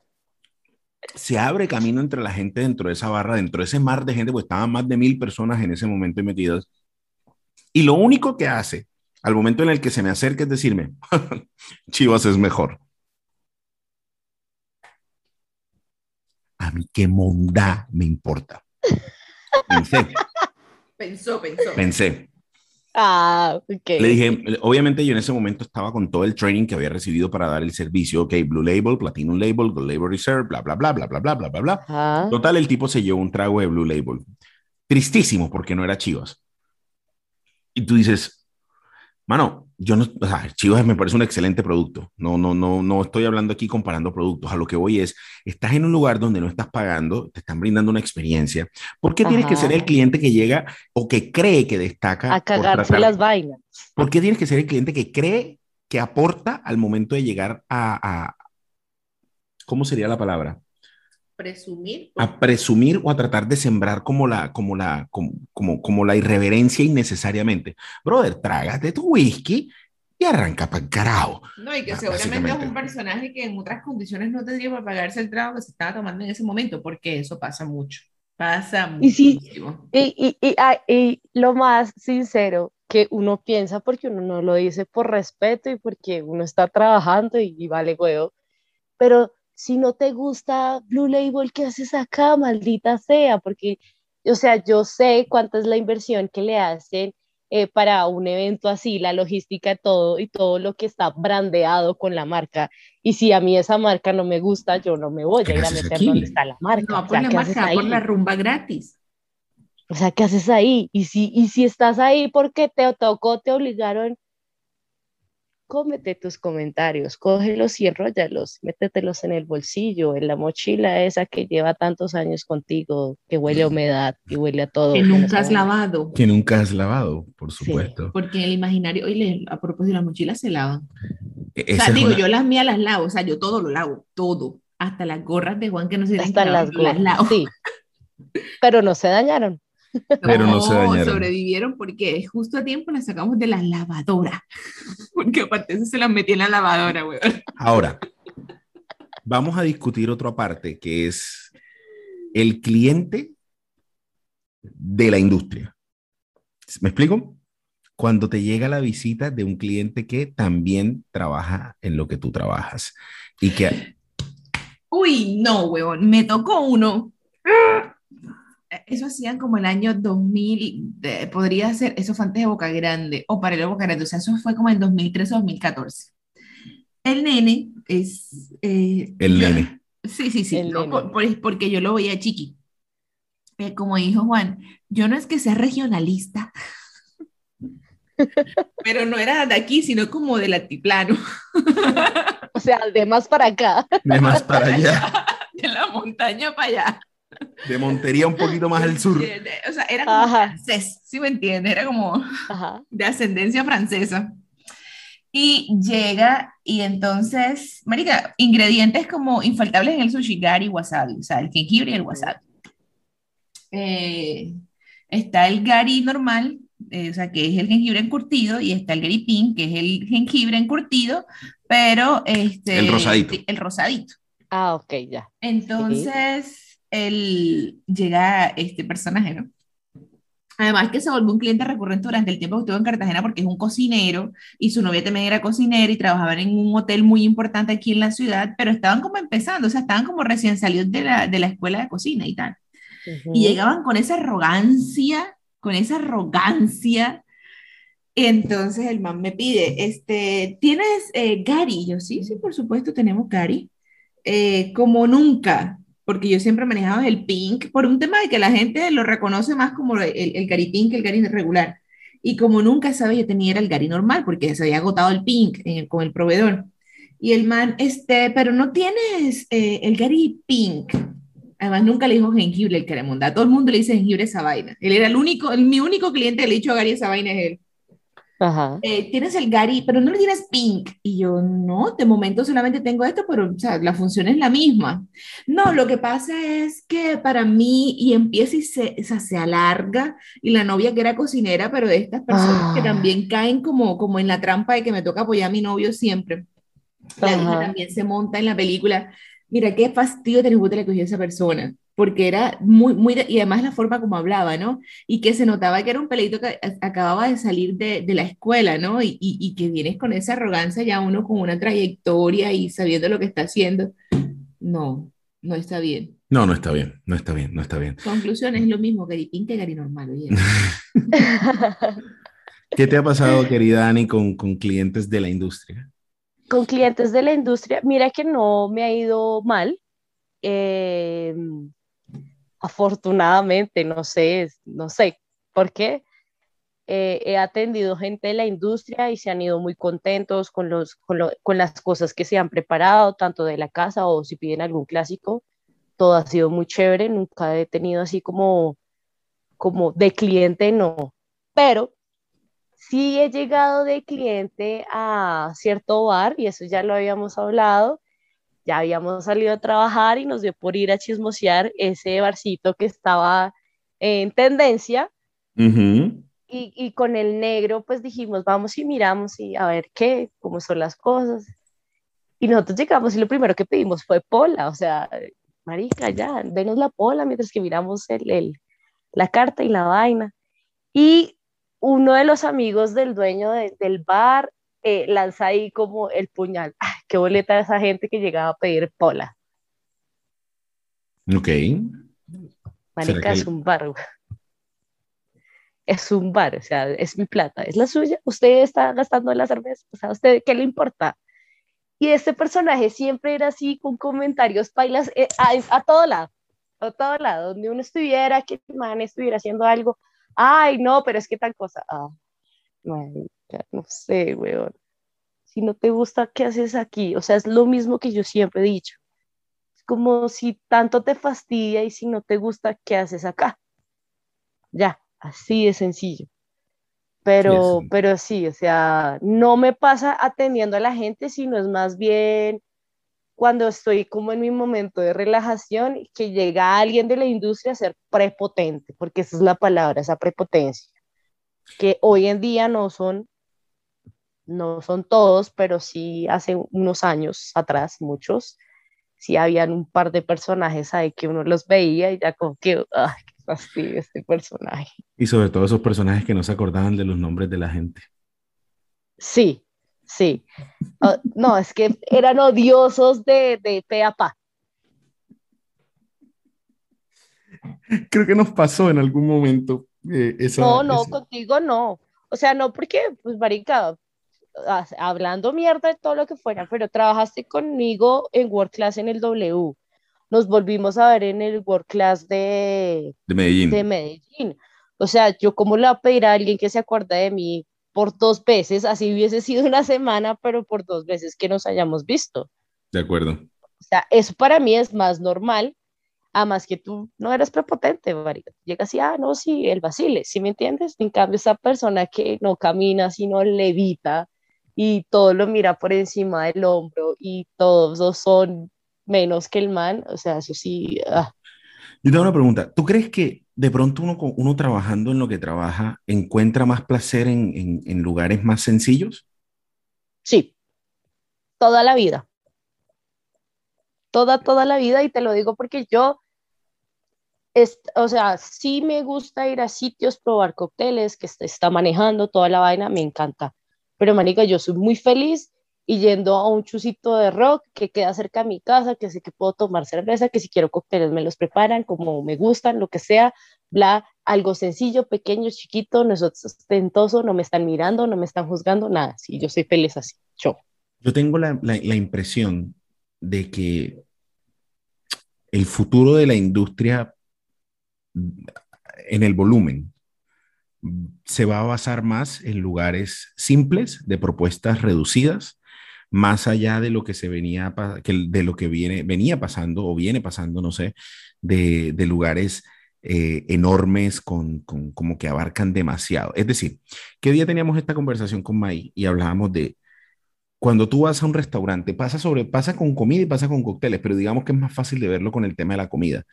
se abre camino entre la gente dentro de esa barra, dentro de ese mar de gente, pues estaban más de mil personas en ese momento metidas. Y lo único que hace al momento en el que se me acerca es decirme, Chivas es mejor. A mí qué monda me importa. Pensé. Pensó, pensó. Pensé. Ah, ok. Le dije, obviamente yo en ese momento estaba con todo el training que había recibido para dar el servicio, ok, Blue Label, Platinum Label, Gold Label Reserve, bla, bla, bla, bla, bla, bla, bla, bla, bla. Total, el tipo se llevó un trago de Blue Label. Tristísimo porque no era Chivas. Y tú dices, mano, yo no, o sea, Chivas me parece un excelente producto. No, no, no, no estoy hablando aquí comparando productos. A lo que voy es, estás en un lugar donde no estás pagando, te están brindando una experiencia. ¿Por qué tienes que ser el cliente que llega o que cree que destaca? A cagarse las vainas. ¿Por qué tienes que ser el cliente que cree que aporta al momento de llegar a, a ¿cómo sería la palabra? Presumir. A presumir o a tratar de sembrar como la, como la, como, como, como la irreverencia innecesariamente. Brother, trágate tu whisky y arranca para el carajo. No, y que seguramente es un personaje que en otras condiciones no tendría para pagarse el trago que se estaba tomando en ese momento, porque eso pasa mucho. Pasa muchísimo. Y, y, y, y, lo más sincero que uno piensa, porque uno no lo dice por respeto y porque uno está trabajando y, vale huevo, pero si no te gusta Blue Label, ¿qué haces acá, maldita sea? Porque, o sea, yo sé cuánta es la inversión que le hacen eh, para un evento así, la logística, todo y todo lo que está brandeado con la marca. Y si a mí esa marca no me gusta, yo no me voy a ir a meter donde está la marca. No, por la marca, por la rumba gratis. O sea, ¿qué haces ahí? Y si, y si estás ahí porque te tocó, te obligaron, cómete tus comentarios, cógelos y enróllalos, métetelos en el bolsillo, en la mochila esa que lleva tantos años contigo, que huele a humedad y huele a todo. Que nunca has lavado. Que nunca has lavado, por supuesto. porque el imaginario, oye, a propósito, las mochilas se lavan. E-, o sea, digo, yo las mías las lavo, o sea, yo todo lo lavo, todo, hasta las gorras de Juan que no se Hasta las gorras, lavo. sí. Pero no se dañaron. Pero no, se dañaron. sobrevivieron porque justo a tiempo las sacamos de la lavadora. Porque aparte se las metí en la lavadora, güey. Ahora, vamos a discutir otra parte que es el cliente de la industria. ¿Me explico? Cuando te llega la visita de un cliente que también trabaja en lo que tú trabajas y que... Uy, no, huevón, me tocó uno eso hacían como el año 2000, podría ser, eso fue antes de Boca Grande, o para el Boca Grande, o sea, eso fue como en 2013 o 2014. El nene es... Eh, el nene. Sí, sí, sí, porque yo lo veía chiqui. Eh, como dijo Juan, yo no es que sea regionalista, pero no era de aquí, sino como del altiplano. o sea, de más para acá. De más para allá. De la montaña para allá. De Montería un poquito más al sur. o sea, era como francés, ¿sí me entiendes? Era como de ascendencia francesa. Y llega y entonces, marica, ingredientes como infaltables en el sushi, gari, wasabi, o sea, el jengibre y el wasabi. Eh, está el gari normal, eh, o sea, que es el jengibre encurtido, y está el gari pink, que es el jengibre encurtido, pero este... El rosadito. El rosadito. Ah, ok, ya. Entonces, él llega este personaje, ¿no? Además que se volvió un cliente recurrente durante el tiempo que estuvo en Cartagena porque es un cocinero y su novia también era cocinera y trabajaban en un hotel muy importante aquí en la ciudad, pero estaban como empezando, o sea, estaban como recién salidos de la, de la escuela de cocina y tal. Y llegaban con esa arrogancia, con esa arrogancia. Entonces el man me pide, este, ¿tienes eh, Gary? Yo, sí, sí, por supuesto tenemos Gary. Eh, como nunca, porque yo siempre manejaba el pink, por un tema de que la gente lo reconoce más como el, el Gary pink que el Gary regular. Y como nunca sabía, yo tenía el Gary normal, porque se había agotado el pink eh, con el proveedor. Y el man, este, pero no tienes el Gary pink. Además, nunca le dijo jengibre el Caremunda. A todo el mundo le dice jengibre esa vaina. Él era el único, el, mi único cliente que le he dicho a Gary esa vaina es él. Ajá. Eh, tienes el Gary, pero no le tienes pink. Y yo, no, de momento solamente tengo esto, pero o sea, la función es la misma. No, lo que pasa es que para mí, y empieza y se, o sea, se alarga, y la novia que era cocinera, pero de estas personas que ah. también caen como, como en la trampa de que me toca apoyar a mi novio siempre. La también se monta en la película mira, qué fastidio de le cogió esa persona, porque era muy, muy, y además la forma como hablaba, ¿no? Y que se notaba que era un pelito que acababa de salir de, de la escuela, ¿no? Y, y, que vienes con esa arrogancia ya uno con una trayectoria y sabiendo lo que está haciendo. No, no está bien. No, no está bien, no está bien, no está bien. Conclusión, es lo mismo Gary Pink que Gary Normal. ¿Qué te ha pasado, querida Ani, con, con clientes de la industria? con clientes de la industria, mira que no me ha ido mal. Eh, afortunadamente, no sé, no sé por qué. Eh, he atendido gente de la industria y se han ido muy contentos con, los, con, las cosas que se han preparado, tanto de la casa o si piden algún clásico. Todo ha sido muy chévere, nunca he tenido así como, como de cliente, no. Pero sí he llegado de cliente a cierto bar, y eso ya lo habíamos hablado, ya habíamos salido a trabajar y nos dio por ir a chismosear ese barcito que estaba en tendencia. y, y, con el negro, pues dijimos, vamos y miramos y a ver qué, cómo son las cosas. Y nosotros llegamos y lo primero que pedimos fue pola, o sea, marica, ya, denos la pola mientras que miramos el, el, la carta y la vaina. Y uno de los amigos del dueño del bar eh, lanza ahí como el puñal. ¡Ay, qué boleta esa gente que llegaba a pedir pola! Ok. Marica, es un bar. Es un bar, o sea, es mi plata, es la suya. Usted está gastando la cerveza, o sea, ¿a usted qué le importa? Y este personaje siempre era así, con comentarios pailas eh, a, todo lado, a todo lado, donde uno estuviera, que el man estuviera haciendo algo, ay, no, pero es que tal cosa. Ah, no sé, weón. Si no te gusta, ¿qué haces aquí? O sea, es lo mismo que yo siempre he dicho. Es como si tanto te fastidia y si no te gusta, ¿qué haces acá? Ya, así de sencillo. Pero, sí, pero sí, o sea, no me pasa atendiendo a la gente, sino es más bien cuando estoy como en mi momento de relajación, que llega alguien de la industria a ser prepotente, porque esa es la palabra, esa prepotencia, que hoy en día no son, no son todos, pero sí hace unos años atrás, muchos, sí habían un par de personajes ahí que uno los veía y ya como que, ay, qué fastidio este personaje. Y sobre todo esos personajes que no se acordaban de los nombres de la gente. Sí, Sí. Ah, no, es que eran odiosos de, de pe a pa. Creo que nos pasó en algún momento. Eh, no, no, contigo no. O sea, no porque, pues, marica, hablando mierda de todo lo que fuera, pero trabajaste conmigo en World Class en el W. nos volvimos a ver en el World Class de, de Medellín. De Medellín. O sea, yo como le voy a pedir a alguien que se acuerde de mí por dos veces, así hubiese sido una semana, pero por dos veces que nos hayamos visto. De acuerdo. O sea, eso para mí es más normal, a más que tú no eres prepotente, María. Llegas y, ah, no, sí, el vacile, ¿sí me entiendes? En cambio, esa persona que no camina, sino levita y todo lo mira por encima del hombro y todos son menos que el man, o sea, eso sí. Ah. Yo tengo una pregunta. ¿Tú crees que de pronto uno, uno trabajando en lo que trabaja encuentra más placer en, en, lugares más sencillos? Sí, toda la vida. Toda, toda la vida, y te lo digo porque yo, es, o sea, sí me gusta ir a sitios, probar cócteles, que está manejando toda la vaina, me encanta. Pero, manica, yo soy muy feliz y yendo a un chusito de rock que queda cerca de mi casa, que sé que puedo tomar cerveza, que si quiero cócteles me los preparan como me gustan, lo que sea, bla, algo sencillo, pequeño, chiquito, no es ostentoso, no me están mirando, no me están juzgando, nada, sí, yo soy feliz así, yo. Yo tengo la, la impresión de que el futuro de la industria en el volumen se va a basar más en lugares simples, de propuestas reducidas, más allá de lo que se venía, de lo que viene, venía pasando o viene pasando, no sé, de, lugares eh, enormes con, como que abarcan demasiado. Es decir, ¿qué día teníamos esta conversación con May y hablábamos de cuando tú vas a un restaurante, pasa sobre, pasa con comida y pasa con cócteles, pero digamos que es más fácil de verlo con el tema de la comida.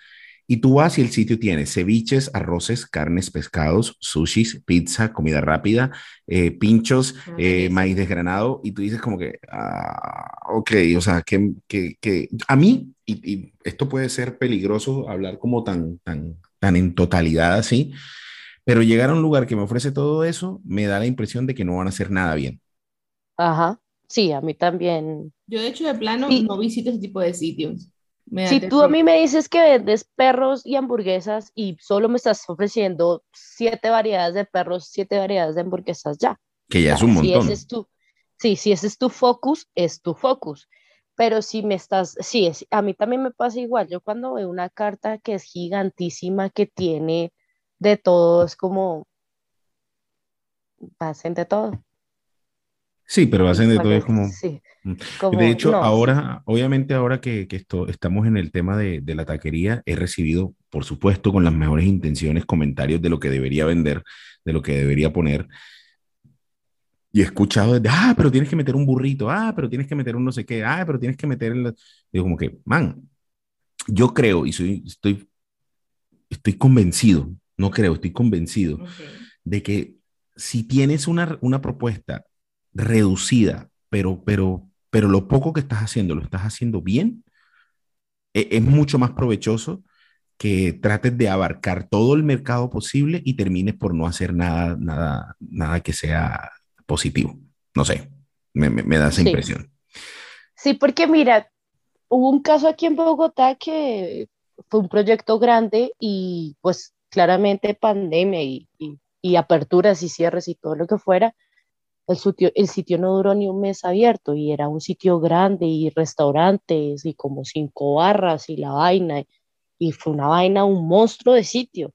Y tú vas y el sitio tiene ceviches, arroces, carnes, pescados, sushis, pizza, comida rápida, eh, pinchos, eh, maíz desgranado, y tú dices como que, ah, ok, o sea, que, que, que a mí, y, y, esto puede ser peligroso hablar como tan, tan, tan en totalidad así, pero llegar a un lugar que me ofrece todo eso, me da la impresión de que no van a hacer nada bien. Ajá, sí, a mí también. Yo de hecho de plano no visito ese tipo de sitios si tú a mí me dices que vendes perros y hamburguesas y solo me estás ofreciendo siete variedades de perros, siete variedades de hamburguesas, ya. Que ya es un montón. Si ese es tu, sí, si ese es tu focus, es tu focus. Pero si me estás, sí, es, a mí también me pasa igual. Yo cuando veo una carta que es gigantísima, que tiene de todo, es como, pasen de todo. Sí, pero hacen de todo es como... Mm. de hecho, ahora, obviamente ahora que, que, esto, estamos en el tema de, de, la taquería, he recibido, por supuesto, con las mejores intenciones, comentarios de lo que debería vender, de lo que debería poner. Y he escuchado desde, ah, pero tienes que meter un burrito, ah, pero tienes que meter un no sé qué, ah, pero tienes que meter el... Digo, como que, man, yo creo y soy, estoy, estoy convencido, no creo, estoy convencido de que si tienes una, una propuesta reducida, pero, pero, pero lo poco que estás haciendo, lo estás haciendo bien, e, es, mucho más provechoso que trates de abarcar todo el mercado posible y termines por no hacer nada, nada, nada que sea positivo. No sé, me, me, da esa impresión. Sí, porque mira, hubo un caso aquí en Bogotá que fue un proyecto grande y pues claramente pandemia y, y, y aperturas y cierres y todo lo que fuera, el sitio, el sitio no duró ni un mes abierto y era un sitio grande y restaurantes y como cinco barras y la vaina y fue una vaina, un monstruo de sitio,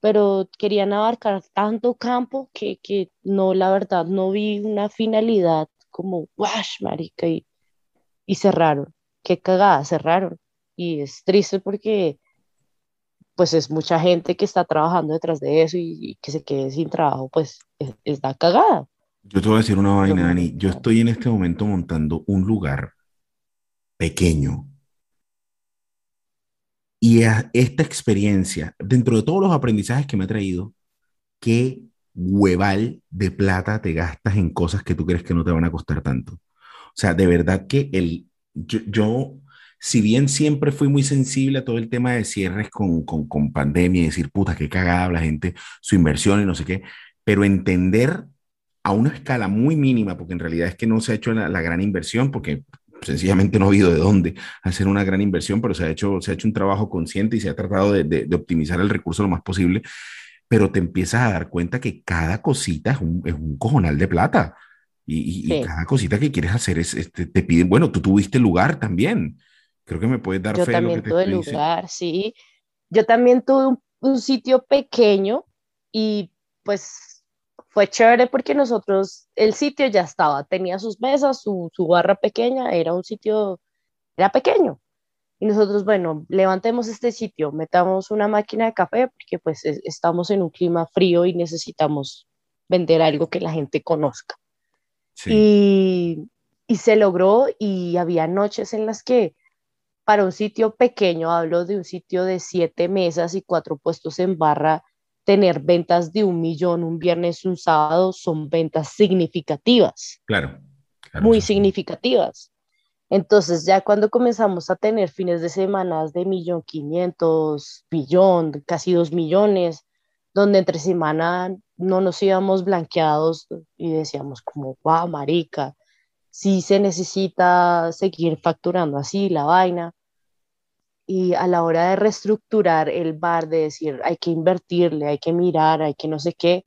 pero querían abarcar tanto campo que, que no, la verdad, no vi una finalidad como, wash, marica, y, y cerraron, qué cagada, cerraron. Y es triste porque pues es mucha gente que está trabajando detrás de eso y, que se quede sin trabajo, pues es, es la cagada. Yo te voy a decir una vaina, Dani. Yo estoy en este momento montando un lugar pequeño. Y esta experiencia, dentro de todos los aprendizajes que me ha traído, qué hueval de plata te gastas en cosas que tú crees que no te van a costar tanto. O sea, de verdad que el, yo, si bien siempre fui muy sensible a todo el tema de cierres con, con, con pandemia y decir, puta, qué cagada la gente, su inversión y no sé qué, pero entender a una escala muy mínima, porque en realidad es que no se ha hecho la, gran inversión, porque sencillamente no ha habido de dónde hacer una gran inversión, pero se ha hecho, se ha hecho un trabajo consciente y se ha tratado de, de, optimizar el recurso lo más posible, pero te empiezas a dar cuenta que cada cosita es un, es un cojonal de plata. Y, y, cada cosita que quieres hacer es, este, te piden, bueno, tú tuviste lugar también. Creo que me puedes dar Yo fe de lo que también te tuve estoy lugar, sí. Yo también tuve un, un sitio pequeño y pues fue chévere porque nosotros, el sitio ya estaba, tenía sus mesas, su, su barra pequeña, era un sitio, era pequeño. Y nosotros, bueno, levantemos este sitio, metamos una máquina de café porque pues es- estamos en un clima frío y necesitamos vender algo que la gente conozca. Sí, Y, y se logró y había noches en las que para un sitio pequeño, hablo de un sitio de siete mesas y cuatro puestos en barra, tener ventas de un millón un viernes y un sábado son ventas significativas, claro. claro, muy sí, significativas. Entonces ya cuando comenzamos a tener fines de semana de millón quinientos, billón, casi dos millones, donde entre semana no nos íbamos blanqueados y decíamos como, wow, marica, sí se necesita seguir facturando así la vaina. Y a la hora de reestructurar el bar, de decir, hay que invertirle, hay que mirar, hay que no sé qué,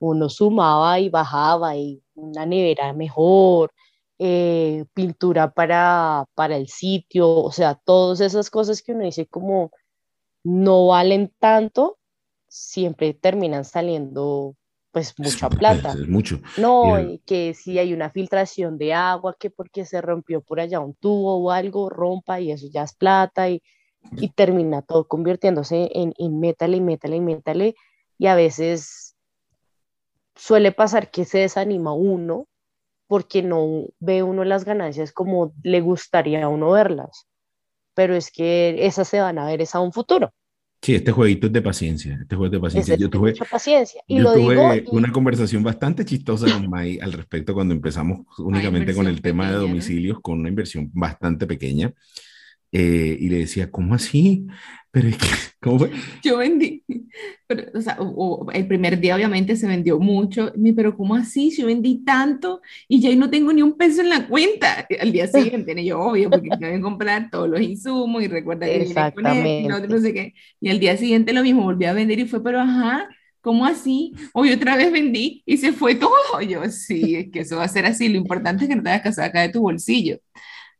uno sumaba y bajaba y una nevera mejor, eh, pintura para, para el sitio, o sea, todas esas cosas que uno dice como no valen tanto, siempre terminan saliendo pues mucha Es- plata. Es, es mucho. No, y que si hay una filtración de agua, que porque se rompió por allá un tubo o algo, rompa y eso ya es plata y, y termina todo convirtiéndose en, en métale y métale y métale. Y a veces suele pasar que se desanima uno porque no ve uno las ganancias como le gustaría a uno verlas. Pero es que esas se van a ver es a un futuro. Sí, este jueguito es de paciencia. Este juego es de Es paciencia. de Yo tuve, mucha paciencia. Y yo lo tuve digo, y- una conversación bastante chistosa con Mai al respecto cuando empezamos únicamente con el tema de domicilios, con una inversión bastante pequeña. Eh, y le decía, ¿cómo así? Pero es que, ¿cómo fue? Yo vendí, pero, o sea, o- o el primer día obviamente se vendió mucho, pero ¿cómo así? Si Yo vendí tanto y ya no tengo ni un peso en la cuenta. Al día siguiente, ¿no? yo obvio, porque tengo que comprar todos los insumos y recuerda que viene con lo otro, no sé qué. Y al día siguiente lo mismo, volví a vender y fue, pero ajá, ¿cómo así? Hoy otra vez vendí y se fue todo. Yo, sí, es que eso va a ser así. Lo importante es que no te hagas que sacar de tu bolsillo.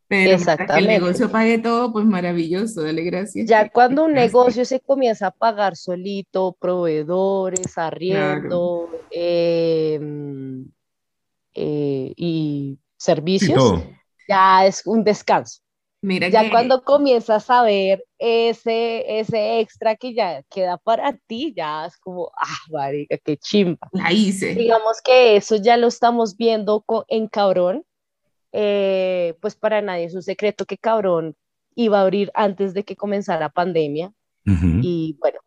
Pero que el Exactamente. negocio pague todo, pues maravilloso, dale gracias. Ya cuando un Gracias. negocio se comienza a pagar solito, proveedores, arriendo eh, mm, eh, y servicios, todo. ya es un descanso. Mira Ya que cuando comienzas a ver ese, ese extra que ya queda para ti, ya es como, ah, marica, qué chimba. la hice. Digamos que eso ya lo estamos viendo en Cabrón. Eh, pues para nadie es un secreto que Cabrón iba a abrir antes de que comenzara la pandemia. Ujú. Y bueno,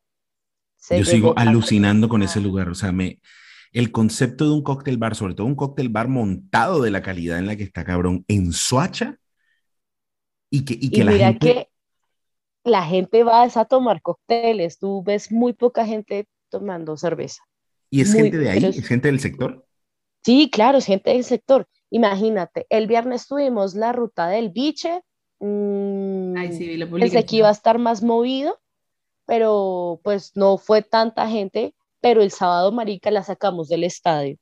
Yo sigo a- alucinando con ese lugar. O sea, me, el concepto de un cóctel bar, sobre todo un cóctel bar montado de la calidad en la que está cabrón, en Soacha, y que, y que Y la mira gente. que la gente va a tomar cócteles, tú ves muy poca gente tomando cerveza. y es muy- gente de ahí, es gente del sector. Sí, claro, es gente del sector. Imagínate, el viernes tuvimos la ruta del biche. mm, Ay, sí, la pensé que iba a estar más movido, pero pues no fue tanta gente. Pero el sábado, marica, la sacamos del estadio.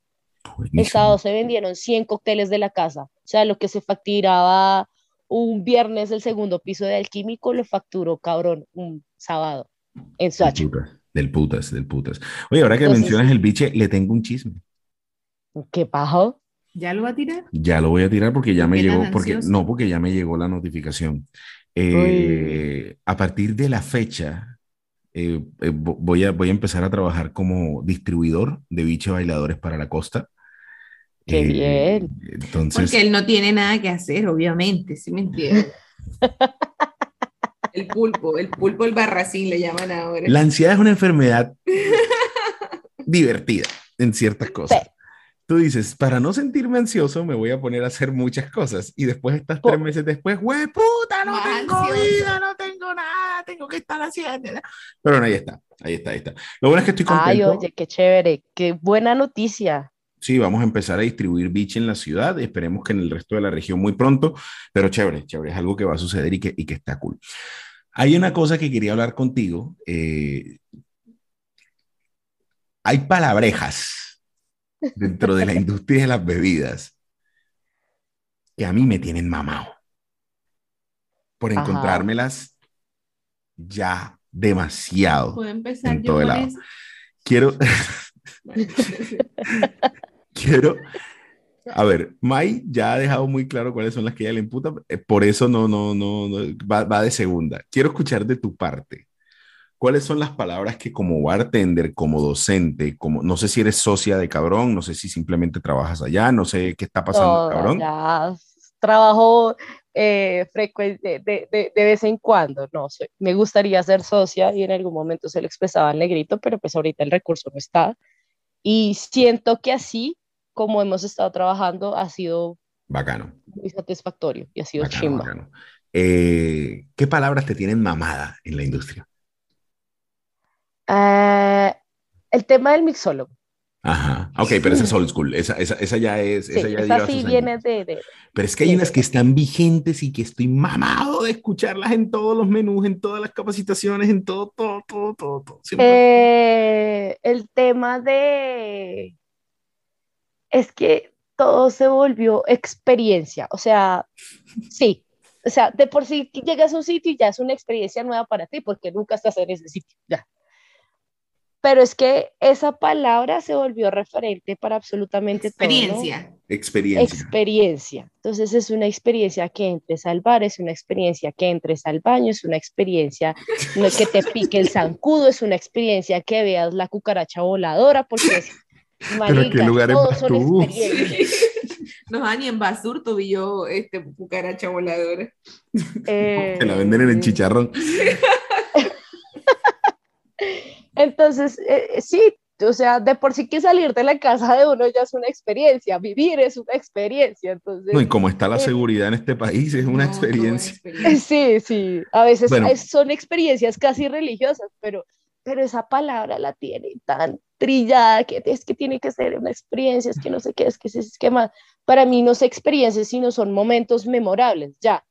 El sábado se vendieron 100 cócteles de la casa. O sea, lo que se facturaba un viernes el segundo piso de Alquímico lo facturó cabrón un sábado en Del Soacha. putas, del putas, del putas. Oye, ahora que Entonces- mencionas el biche, le tengo un chisme. ¿Qué pajo? ¿Ya lo va a tirar? Ya lo voy a tirar porque ya ¿Por me llegó, porque ansioso? no, porque ya me llegó la notificación. Eh, a partir de la fecha, eh, eh, vo- voy a, voy a empezar a trabajar como distribuidor de biche bailadores para la costa. Qué bien. Entonces, Porque él no tiene nada que hacer, obviamente, ¿sí me entiendes? El pulpo, el pulpo, el barracín le llaman ahora. la ansiedad es una enfermedad divertida en ciertas cosas. Sí. Tú dices, para no sentirme ansioso, me voy a poner a hacer muchas cosas. Y después estás tres meses después, güey, puta, no tengo vida, no tengo nada, tengo que estar haciendo. Pero bueno, ahí está, ahí está, ahí está. Lo bueno es que estoy Ay, contento. oye, qué chévere, qué buena noticia. Sí, vamos a empezar a distribuir biche en la ciudad. Esperemos que en el resto de la región muy pronto. Pero chévere, chévere, es algo que va a suceder y que, y que está cool. Hay una cosa que quería hablar contigo. eh, hay palabrejas dentro de la industria de las bebidas que a mí me tienen mamado. por encontrármelas ya demasiado Puedo empezar en yo todo el con lado. Quiero, quiero, a ver, Mai ya ha dejado muy claro cuáles son las que ella le imputa, eh, por eso no, no, no, no va, va de segunda. Quiero escuchar de tu parte. ¿Cuáles son las palabras que como bartender, como docente, como no sé si eres socia de cabrón, no sé si simplemente trabajas allá, no sé qué está pasando, Todas, cabrón? ya trabajo eh, frecuente de, de, de vez en cuando, no soy, me gustaría ser socia y en algún momento se lo expresaba al negrito, pero pues ahorita el recurso no está. Y siento que así como hemos estado trabajando ha sido Bacano. muy satisfactorio y ha sido Bacano, chimba. bacano. Eh, ¿Qué palabras te tienen mamada en la industria? Eh, el tema del mixólogo. Ajá. Ok, pero esa es old school. Esa, esa, esa ya es. Sí, esa ya esa sí viene de, de- Pero es que hay unas que están vigentes y que estoy mamado de escucharlas en todos los menús, en todas las capacitaciones, en todo, todo, todo, todo. Eh, el tema de... Es que todo se volvió experiencia, o sea, sí, o sea, de por sí llegas a un sitio y ya es una experiencia nueva para ti, porque nunca estás en ese sitio, ya. Pero es que esa palabra se volvió referente para absolutamente todo, ¿no? Experiencia. Experiencia. experiencia. Entonces es una experiencia que entres al bar, es una experiencia que entres al baño, es una experiencia no, que te pique el zancudo, es una experiencia que veas la cucaracha voladora, porque es, ¿Pero marica, lugares todos vas son experiencias. No, Ani, en Basurto vi yo este, cucaracha voladora. Te la venden en el Eh, chicharrón. Entonces, eh, sí, o sea, de por sí que salir de la casa de uno ya es una experiencia, vivir es una experiencia, entonces... No, y como está la eh, seguridad en este país, es una No, experiencia. Sí, experiencia. sí, a veces Bueno. es- son experiencias casi religiosas, pero, pero esa palabra la tiene tan trillada que es que tiene que ser una experiencia, es que no sé qué, es que es que más. Para mí no son experiencias, sino son momentos memorables, ya,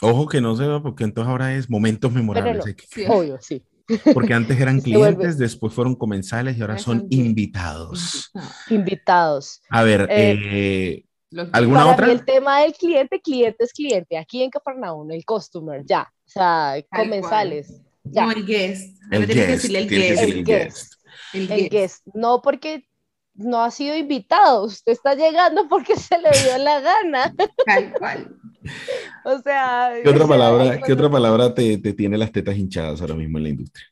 Ojo que no se va, porque entonces ahora es momentos memorables. no. Sí. obvio, sí. Porque antes eran clientes, después fueron comensales y ahora son invitados. Invitados. A ver, Eh, eh, ¿Alguna Para otra? mí el tema del cliente, cliente es cliente, aquí en Cafarnaúm, el customer, ya, o sea, comensales, ya. No, el guest. el guest. decirle el que guest. El el guest. El el guest. guest, no porque no ha sido invitado, usted está llegando porque se le dio la gana, Tal cual. o sea... ¿Qué otra palabra, ¿qué otra palabra te, te tiene las tetas hinchadas ahora mismo en la industria?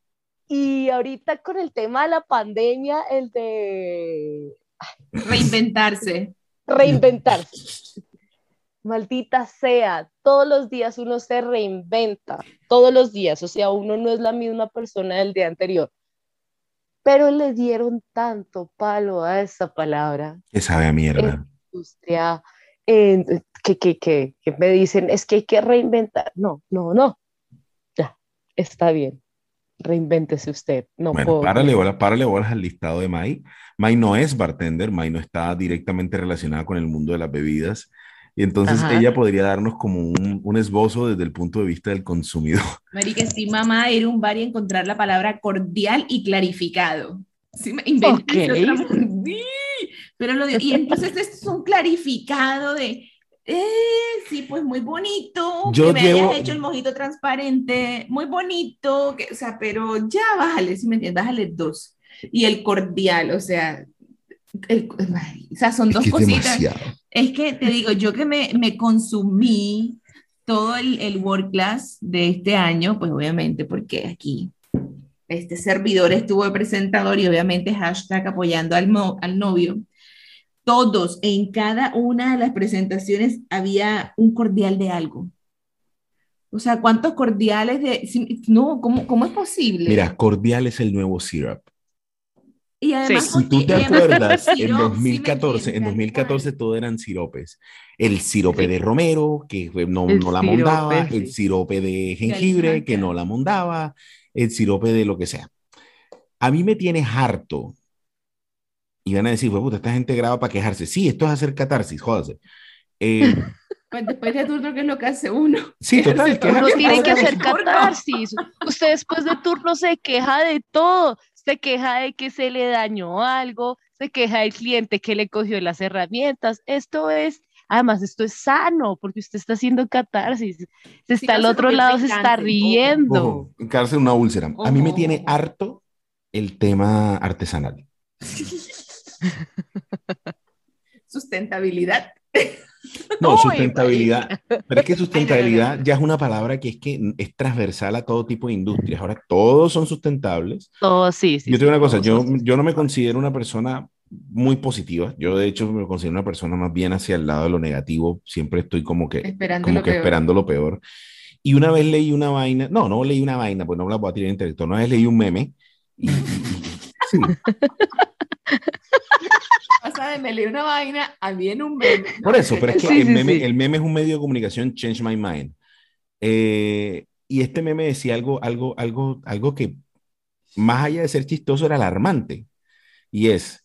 Y ahorita con el tema de la pandemia, el de Reinventarse. reinventarse. Maldita sea, todos los días uno se reinventa, todos los días, o sea, uno no es la misma persona del día anterior. Pero le dieron tanto palo a esa palabra, Que sabe a mierda. industria, en- que, que, que, que me dicen, es que hay que reinventar. No, no, no. Ya, está bien. Reinvéntese usted. No Bueno, puedo. párale bolas, párale bolas al listado de Mai. Mai no es bartender, Mai no está directamente relacionada con el mundo de las bebidas. Y entonces Ajá. ella podría darnos como un, un esbozo desde el punto de vista del consumidor. Marica, sí, mamá, ir a un bar y encontrar la palabra cordial y clarificado. Sí, me inventé Ok. otra- Pero lo digo, y entonces este es un clarificado de, eh, sí, pues muy bonito, Yo que me llevo- hayas hecho el mojito transparente, muy bonito, que, o sea, pero ya bájale, si me entiendes, bájale dos. Y el cordial, o sea, el- o sea, son Es dos cositas. demasiado. Es que te digo, yo que me, me consumí todo el, el World Class de este año, pues obviamente porque aquí este servidor estuvo de presentador y obviamente hashtag apoyando al, mo- al novio. Todos, en cada una de las presentaciones había un cordial de algo. O sea, ¿cuántos cordiales de... No, ¿cómo, cómo es posible? Mira, cordial es el nuevo syrup. y además, Sí. Si tú te acuerdas, en sirope, sí me 2014, en entiendes, tal 2014 todo eran siropes. El sirope Sí. de romero, que no, no la mondaba, sí. el sirope de jengibre, que no la mondaba, el sirope de lo que sea. A mí me tiene harto. Y van a decir, "Fue puta, esta gente graba para quejarse. Sí, esto es hacer catarsis, jódase. Eh, Pues después de turno, ¿qué es lo que hace uno? sí, total, Uno quejarse tiene que hacer catarsis. Usted después de turno se queja de todo. Se queja de que se le dañó algo, se queja del cliente que le cogió las herramientas. Esto es Además, esto es sano porque usted está haciendo catarsis. Se está al otro lado, se está riendo. cárcel una úlcera. A mí me tiene harto el tema artesanal. Sustentabilidad. No, sustentabilidad. Pero es que sustentabilidad ya es una palabra que es que es transversal a todo tipo de industrias. Ahora todos son sustentables. Todos, sí, sí. Yo te digo una cosa, yo, yo no me considero una persona muy positiva. Yo de hecho me considero una persona más bien hacia el lado de lo negativo. Siempre estoy como que, esperando, como lo, que peor. esperando lo peor. Y una vez leí una vaina, no, no leí una vaina, pues no me la a tirar intelectual. Una vez leí un meme y, sí. Pasa me leí una vaina, a mí en un meme. Por eso, pero es que el, meme, el, meme, es un medio de comunicación, change my mind. Eh, y este meme decía algo, algo, algo, algo que más allá de ser chistoso era alarmante. Y es,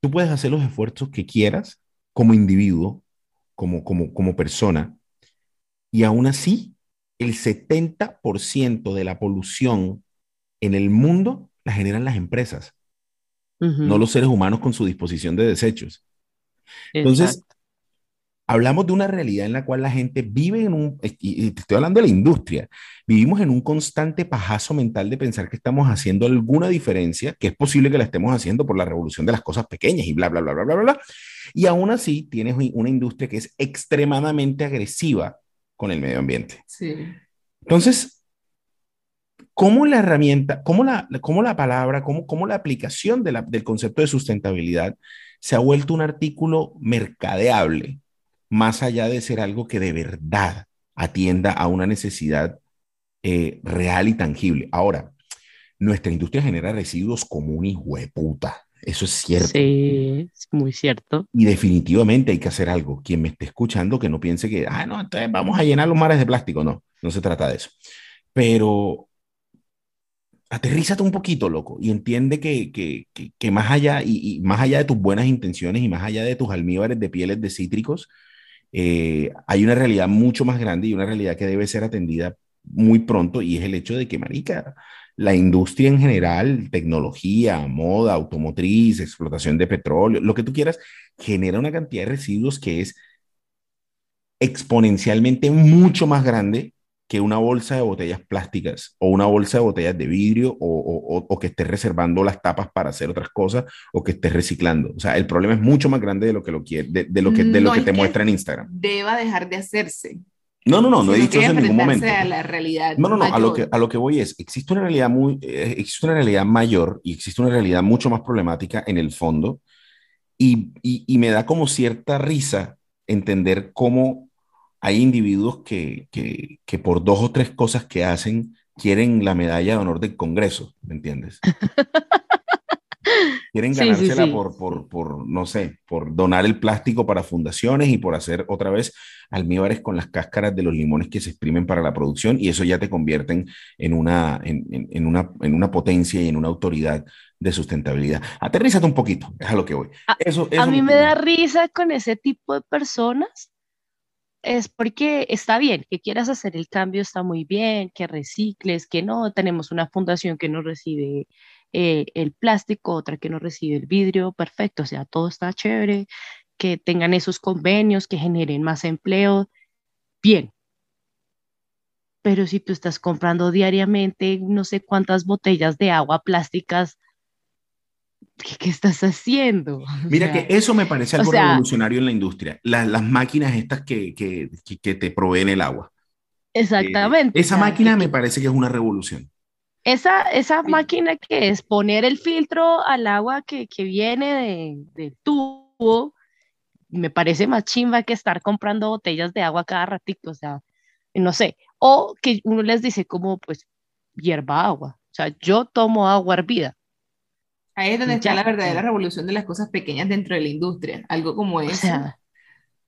tú puedes hacer los esfuerzos que quieras como individuo, como, como, como persona, y aún así el 70% de la polución en el mundo la generan las empresas, uh -huh. no los seres humanos con su disposición de desechos. Entonces, Exacto. hablamos de una realidad en la cual la gente vive en un, y te estoy hablando de la industria, vivimos en un constante pajazo mental de pensar que estamos haciendo alguna diferencia, que es posible que la estemos haciendo por la revolución de las cosas pequeñas y bla, bla, bla, bla, bla, bla, bla. Y aún así tienes una industria que es extremadamente agresiva con el medio ambiente. Sí. Entonces, ¿cómo la herramienta, cómo la, cómo la palabra, cómo, cómo la aplicación de la, del concepto de sustentabilidad se ha vuelto un artículo mercadeable, más allá de ser algo que de verdad atienda a una necesidad eh, real y tangible? Ahora, nuestra industria genera residuos como un hijo de puta. Eso es cierto. Sí, es muy cierto. Y definitivamente hay que hacer algo. Quien me esté escuchando, que no piense que, ah, no, entonces vamos a llenar los mares de plástico. No, no se trata de eso. Pero aterrízate un poquito, loco, y entiende que, que, que, que más, allá, y, y, más allá de tus buenas intenciones y más allá de tus almíbares de pieles de cítricos, eh, hay una realidad mucho más grande y una realidad que debe ser atendida muy pronto, y es el hecho de que, marica, la industria en general, tecnología, moda, automotriz, explotación de petróleo, lo que tú quieras, genera una cantidad de residuos que es exponencialmente mucho más grande que una bolsa de botellas plásticas o una bolsa de botellas de vidrio o, o, o, que estés reservando las tapas para hacer otras cosas o que estés reciclando. O sea, el problema es mucho más grande de lo que, lo quiere, de, de lo que, de lo que te que muestra en Instagram. Deba dejar de hacerse. No, no, no, no he dicho eso en ningún momento. A la realidad no, no, no, a lo, que, a lo que voy es, existe una realidad muy, eh, existe una realidad mayor y existe una realidad mucho más problemática en el fondo y, y, y me da como cierta risa entender cómo hay individuos que, que, que, por dos o tres cosas que hacen quieren la medalla de honor del Congreso, ¿me entiendes? quieren ganársela sí, sí, sí. Por, por, por, no sé, por donar el plástico para fundaciones y por hacer otra vez almíbares con las cáscaras de los limones que se exprimen para la producción y eso ya te convierten en una, en, en, en una, en una potencia y en una autoridad de sustentabilidad. Aterrízate un poquito, es a lo que voy. Eso, eso a mí me da risa con ese tipo de personas es porque está bien, que quieras hacer el cambio está muy bien, que recicles, que no, tenemos una fundación que no recibe eh, el plástico, otra que no recibe el vidrio, perfecto, o sea, todo está chévere, que tengan esos convenios, que generen más empleo, bien. Pero si tú estás comprando diariamente no sé cuántas botellas de agua plásticas, ¿qué, qué estás haciendo? Mira o sea, que eso me parece algo o sea, revolucionario en la industria, la, las máquinas estas que, que, que, te proveen el agua. Exactamente. Eh, esa máquina me parece que es una revolución. Esa, esa máquina que es poner el filtro al agua que, que viene de, del tubo, me parece más chimba que estar comprando botellas de agua cada ratito, o sea, no sé, o que uno les dice como, pues, hierba agua, o sea, yo tomo agua hervida. Ahí es donde está la verdadera revolución de las cosas pequeñas dentro de la industria, algo como eso. O sea,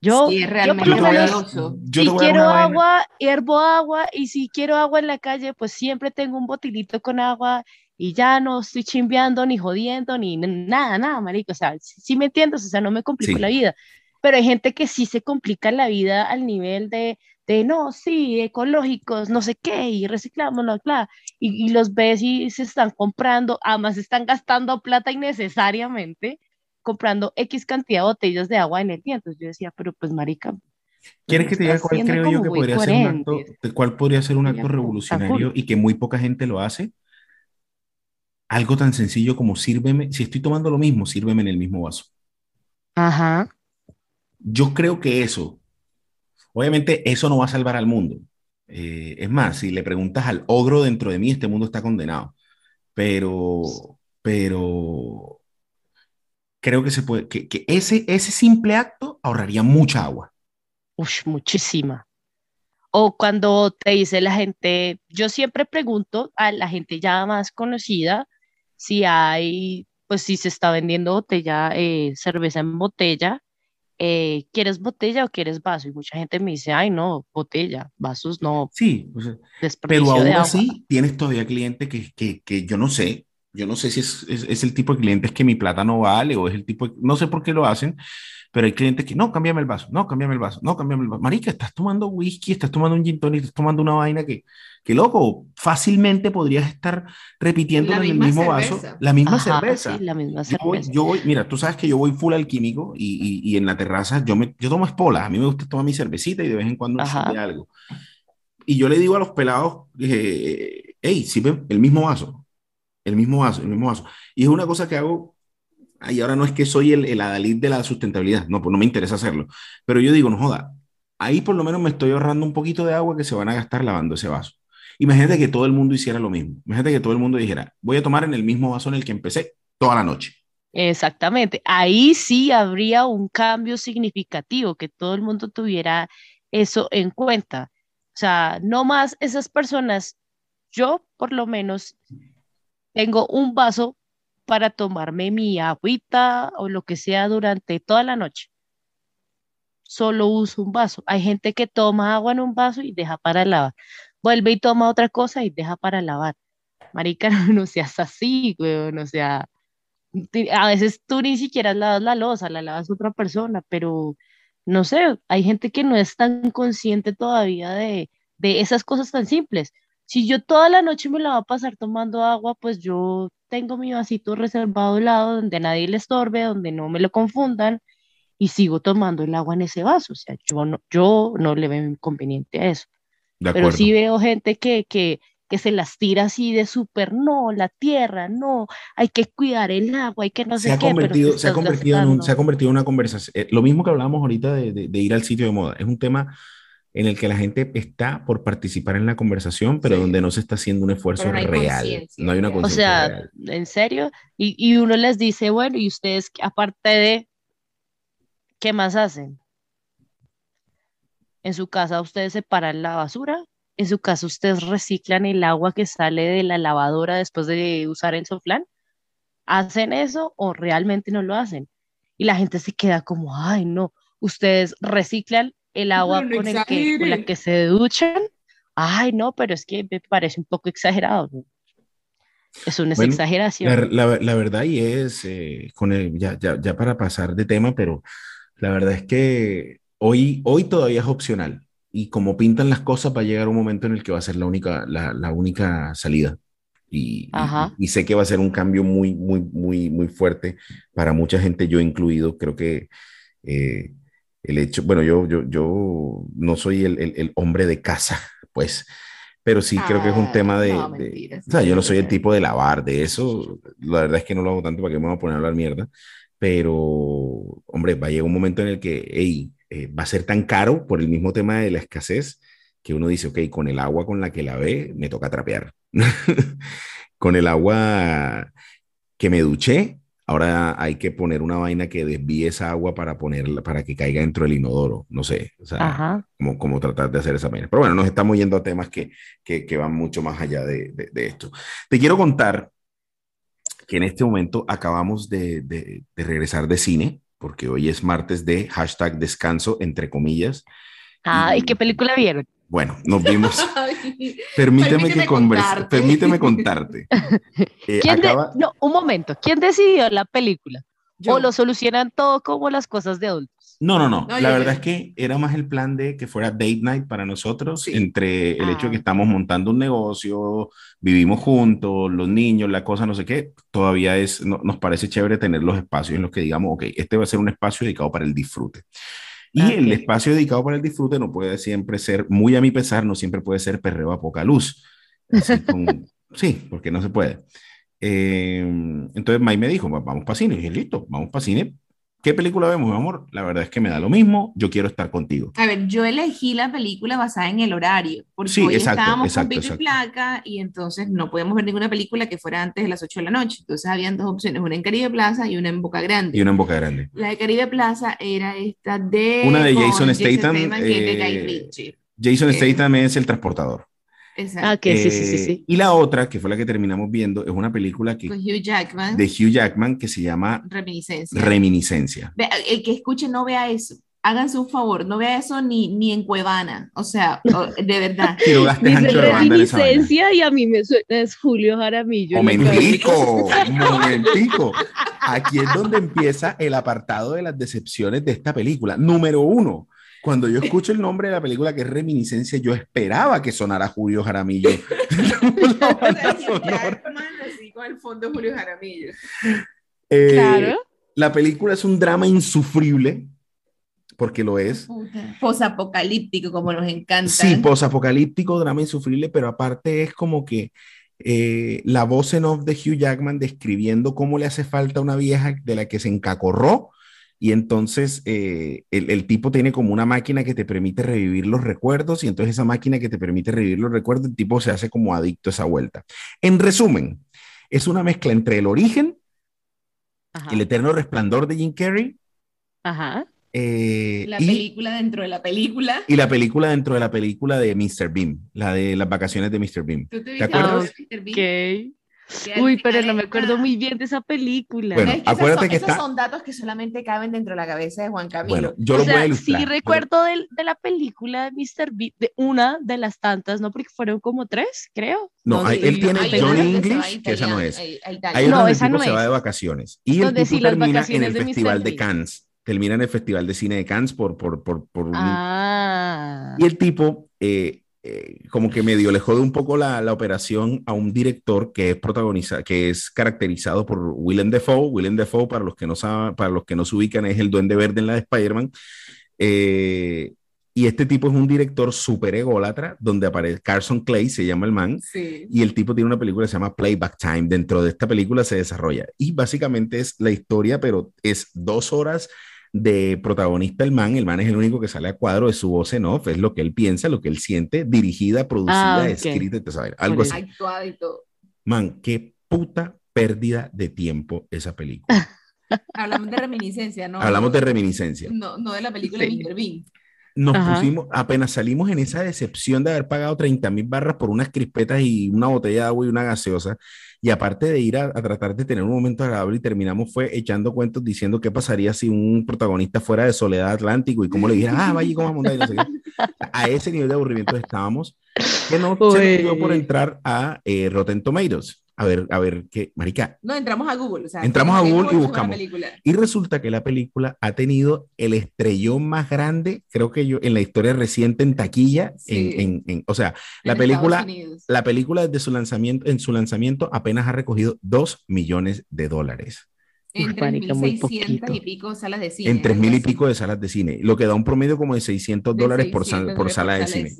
yo, sí, es realmente yo, menos, yo si quiero agua, hiervo agua, y si quiero agua en la calle, pues siempre tengo un botilito con agua y ya no estoy chimbeando, ni jodiendo, ni nada, nada, marico. O sea, sí, sí me entiendes, o sea, no me complico sí. la vida. Pero hay gente que sí se complica la vida al nivel de, de no, sí, ecológicos, no sé qué, y reciclamos, no, claro. Y, y los ves y se están comprando, además están gastando plata innecesariamente comprando X cantidad de botellas de agua en el día. Entonces yo decía, pero pues marica. ¿Quieres que te diga cuál creo yo que podría ser un acto, cuál podría ser un acto revolucionario y que muy poca gente lo hace? Algo tan sencillo como sírveme, si estoy tomando lo mismo, sírveme en el mismo vaso. Ajá. Yo creo que eso, obviamente eso no va a salvar al mundo. Eh, es más, si le preguntas al ogro dentro de mí, este mundo está condenado. Pero, pero creo que se puede, que, ese, ese simple acto ahorraría mucha agua. Uy, muchísima. O cuando te dice la gente, yo siempre pregunto a la gente ya más conocida si hay, pues si se está vendiendo botella, eh, cerveza en botella, eh, ¿quieres botella o quieres vaso? Y mucha gente me dice, ay, no, botella, vasos no. Sí, pero aún así tienes todavía clientes que, que, que, yo no sé, yo no sé si es, es, es, el tipo de clientes que mi plata no vale o es el tipo, de, no sé por qué lo hacen, pero hay clientes que, no, cámbiame el vaso, no, cámbiame el vaso, no, cámbiame el vaso. Marica, estás tomando whisky, estás tomando un gin tonic, estás tomando una vaina que, que loco, fácilmente podrías estar repitiendo en el mismo vaso la misma cerveza. Sí, la misma cerveza. Yo voy, yo voy, mira, tú sabes que yo voy full al químico y, y, y, en la terraza yo, me, yo tomo espolas, a mí me gusta tomar mi cervecita y de vez en cuando me algo. Y yo le digo a los pelados, eh, hey, sirve el mismo vaso, el mismo vaso, el mismo vaso. Y es una cosa que hago y ahora no es que soy el, el adalid de la sustentabilidad, no, pues no me interesa hacerlo. Pero yo digo, no joda, ahí por lo menos me estoy ahorrando un poquito de agua que se van a gastar lavando ese vaso. Imagínate que todo el mundo hiciera lo mismo. Imagínate que todo el mundo dijera, voy a tomar en el mismo vaso en el que empecé toda la noche. Exactamente. Ahí sí habría un cambio significativo, que todo el mundo tuviera eso en cuenta. O sea, no más esas personas, yo por lo menos tengo un vaso para tomarme mi agüita o lo que sea durante toda la noche. Solo uso un vaso. Hay gente que toma agua en un vaso y deja para lavar. Vuelve y toma otra cosa y deja para lavar. Marica, no, seas así, güey, o sea, a veces tú ni siquiera lavas la losa, la lavas otra persona, pero no sé, hay gente que no es tan consciente todavía de, de esas cosas tan simples. Si yo toda la noche me la voy a pasar tomando agua, pues yo tengo mi vasito reservado al lado donde nadie le estorbe, donde no me lo confundan y sigo tomando el agua en ese vaso. O sea, yo no, yo no le veo inconveniente a eso. Pero sí veo gente que, que, que se las tira así de súper, no, la tierra, no, hay que cuidar el agua, hay que no se sé ha qué. Convertido, se, ha convertido en un, se ha convertido en una conversación. Eh, lo mismo que hablábamos ahorita de, de, de, ir al sitio de moda. Es un tema en el que la gente está por participar en la conversación, pero sí. donde no se está haciendo un esfuerzo no real. No hay una O sea, real. en serio, y, y, uno les dice, bueno, ¿y ustedes aparte de qué más hacen? En su casa ustedes separan la basura, en su casa ustedes reciclan el agua que sale de la lavadora después de usar el soflán. ¿Hacen eso o realmente no lo hacen? Y la gente se queda como, ay, no, ustedes reciclan el agua no, con, el que, con, la que se duchan. Ay, no, pero es que me parece un poco exagerado. Es una bueno, exageración. La, la, la, verdad y es, eh, con el, ya, ya, ya, para pasar de tema, pero la verdad es que hoy, hoy todavía es opcional. Y como pintan las cosas, va a llegar un momento en el que va a ser la única, la, la única salida. Y, y, y, sé que va a ser un cambio muy, muy, muy, muy fuerte para mucha gente, yo incluido. Creo que eh, el hecho, bueno, yo, yo, yo no soy el, el, el hombre de casa, pues, pero sí ah, creo que es un tema de, no, de o sea, yo no soy el tipo de lavar, de eso, la verdad es que no lo hago tanto para que me voy a poner a hablar mierda, pero, hombre, va a llegar un momento en el que, hey, eh, va a ser tan caro por el mismo tema de la escasez, que uno dice, ok, con el agua con la que lavé, me toca trapear. con el agua que me duché, ahora hay que poner una vaina que desvíe esa agua para ponerla, para que caiga dentro del inodoro, no sé, o sea, como, como, tratar de hacer esa vaina. Pero bueno, nos estamos yendo a temas que, que, que van mucho más allá de, de, de, esto. Te quiero contar que en este momento acabamos de, de regresar de cine, porque hoy es martes de hashtag descanso, entre comillas. Ah, ¿y, ¿y qué película vieron? Bueno, nos vimos. permíteme, permíteme, que converse, permíteme contarte. Eh, acaba... de... No, un momento. ¿Quién decidió la película? Yo. ¿O lo solucionan todo como las cosas de adultos? No, no, no. la verdad es que era más el plan de que fuera date night para nosotros, entre el hecho de que ah. estamos montando un negocio, vivimos juntos, los niños, la cosa, no sé qué. Todavía es, nos parece chévere tener los espacios en los que digamos, ok, este va a ser un espacio dedicado para el disfrute. Y el espacio dedicado para el disfrute no puede siempre ser, muy a mi pesar, no siempre puede ser perreo a poca luz. sí, porque no se puede. Eh, entonces May me dijo, vamos para cine. Y dije, listo, vamos para cine. ¿Qué película vemos, mi amor? La verdad es que me da lo mismo, yo quiero estar contigo. A ver, yo elegí la película basada en el horario, porque sí, hoy exacto, estábamos exacto, con pico y placa y entonces no podemos ver ninguna película que fuera antes de las 8 de la noche. Entonces habían dos opciones, una en Caribe Plaza y una en Boca Grande. Y una en Boca Grande. La de Caribe Plaza era esta de... Una de Jason Statham. Eh, Jason Statham es el transportador. Ah, sí, sí, sí, sí, eh, Y la otra, que fue la que terminamos viendo, es una película que, Hugh Jackman. de Hugh Jackman que se llama Reminiscencia. Reminiscencia. El que escuche no vea eso. Háganse un favor, no vea eso ni, ni en Cuevana, o sea, de verdad. Dice reminiscencia y a mí me suena es Julio Jaramillo. Momentico, momentico. Aquí es donde empieza el apartado de las decepciones de esta película. Número uno, cuando yo escucho el nombre de la película que es Reminiscencia, yo esperaba que sonara Julio Jaramillo. con el fondo Julio Jaramillo. Eh, claro. La película es un drama insufrible, porque lo es. Posapocalíptico, como nos encanta. Sí, posapocalíptico, drama insufrible, pero aparte es como que eh, la voz en off de Hugh Jackman describiendo cómo le hace falta una vieja de la que se encacorró y entonces eh, el, tipo tiene como una máquina que te permite revivir los recuerdos y entonces esa máquina que te permite revivir los recuerdos, el tipo se hace como adicto a esa vuelta. En resumen, es una mezcla entre el origen, el eterno resplandor de Jim Carrey. Ajá. Eh, la película dentro de la película. Y la película dentro de la película de Mr. Beam, la de las vacaciones de Mr. Beam. te, acuerdas? Mr. Beam? Uy, pero no me acuerdo muy bien de esa película. Bueno, acuérdate que esos son datos que solamente caben dentro de la cabeza de Juan Camilo. Bueno, yo lo voy a ilustrar. Sí recuerdo de, de, la película de Mr. Beat, de una de las tantas, ¿no? Porque fueron como tres, creo. No, él tiene Johnny English, que esa no es. Hay una no, esa no se va de vacaciones. Y el tipo termina en el Festival de Cannes. Termina en el Festival de Cine de Cannes por... por, por, por ah. Y el tipo... Eh, eh, como que medio le jode un poco la, la, operación a un director que es protagoniza, que es caracterizado por Willem Dafoe. Willem Dafoe, para los que no saben, para los que no se ubican, es el Duende Verde en la de Spider-Man. Eh, y este tipo es un director súper ególatra, donde aparece Carson Clay, se llama el man, y el tipo tiene una película que se llama Playback Time. Dentro de esta película se desarrolla. Y básicamente es la historia, pero es dos horas de protagonista el man, el man es el único que sale a cuadro de su voz en off, es lo que él piensa, lo que él siente, dirigida, producida, ah, escrita, algo así. y todo. Man, qué puta pérdida de tiempo esa película. Hablamos de reminiscencia, ¿no? Hablamos de reminiscencia. No, no de la película de Mr. Bean. Nos pusimos, apenas salimos en esa decepción de haber pagado 30 mil barras por unas crispetas y una botella de agua y una gaseosa y aparte de ir a, tratar de tener un momento agradable y terminamos fue echando cuentos diciendo qué pasaría si un protagonista fuera de Soledad Atlántico y cómo le dijera, ah, vaya y cómo no sé A ese nivel de aburrimiento estábamos, que no se nos dio por entrar a eh, Rotten Tomatoes a ver, a ver qué, marica. No, entramos a Google. O sea, entramos a Google y buscamos. Y resulta que la película ha tenido el estrellón más grande, creo que yo, en la historia reciente en taquilla. En, en, o sea, la película, la película desde su lanzamiento, en su lanzamiento apenas ha recogido 2 millones de dólares. En 3.600 y pico salas de cine. En 3.000 y pico de salas de cine, lo que da un promedio como de 600 dólares por, por, sala, de, cine.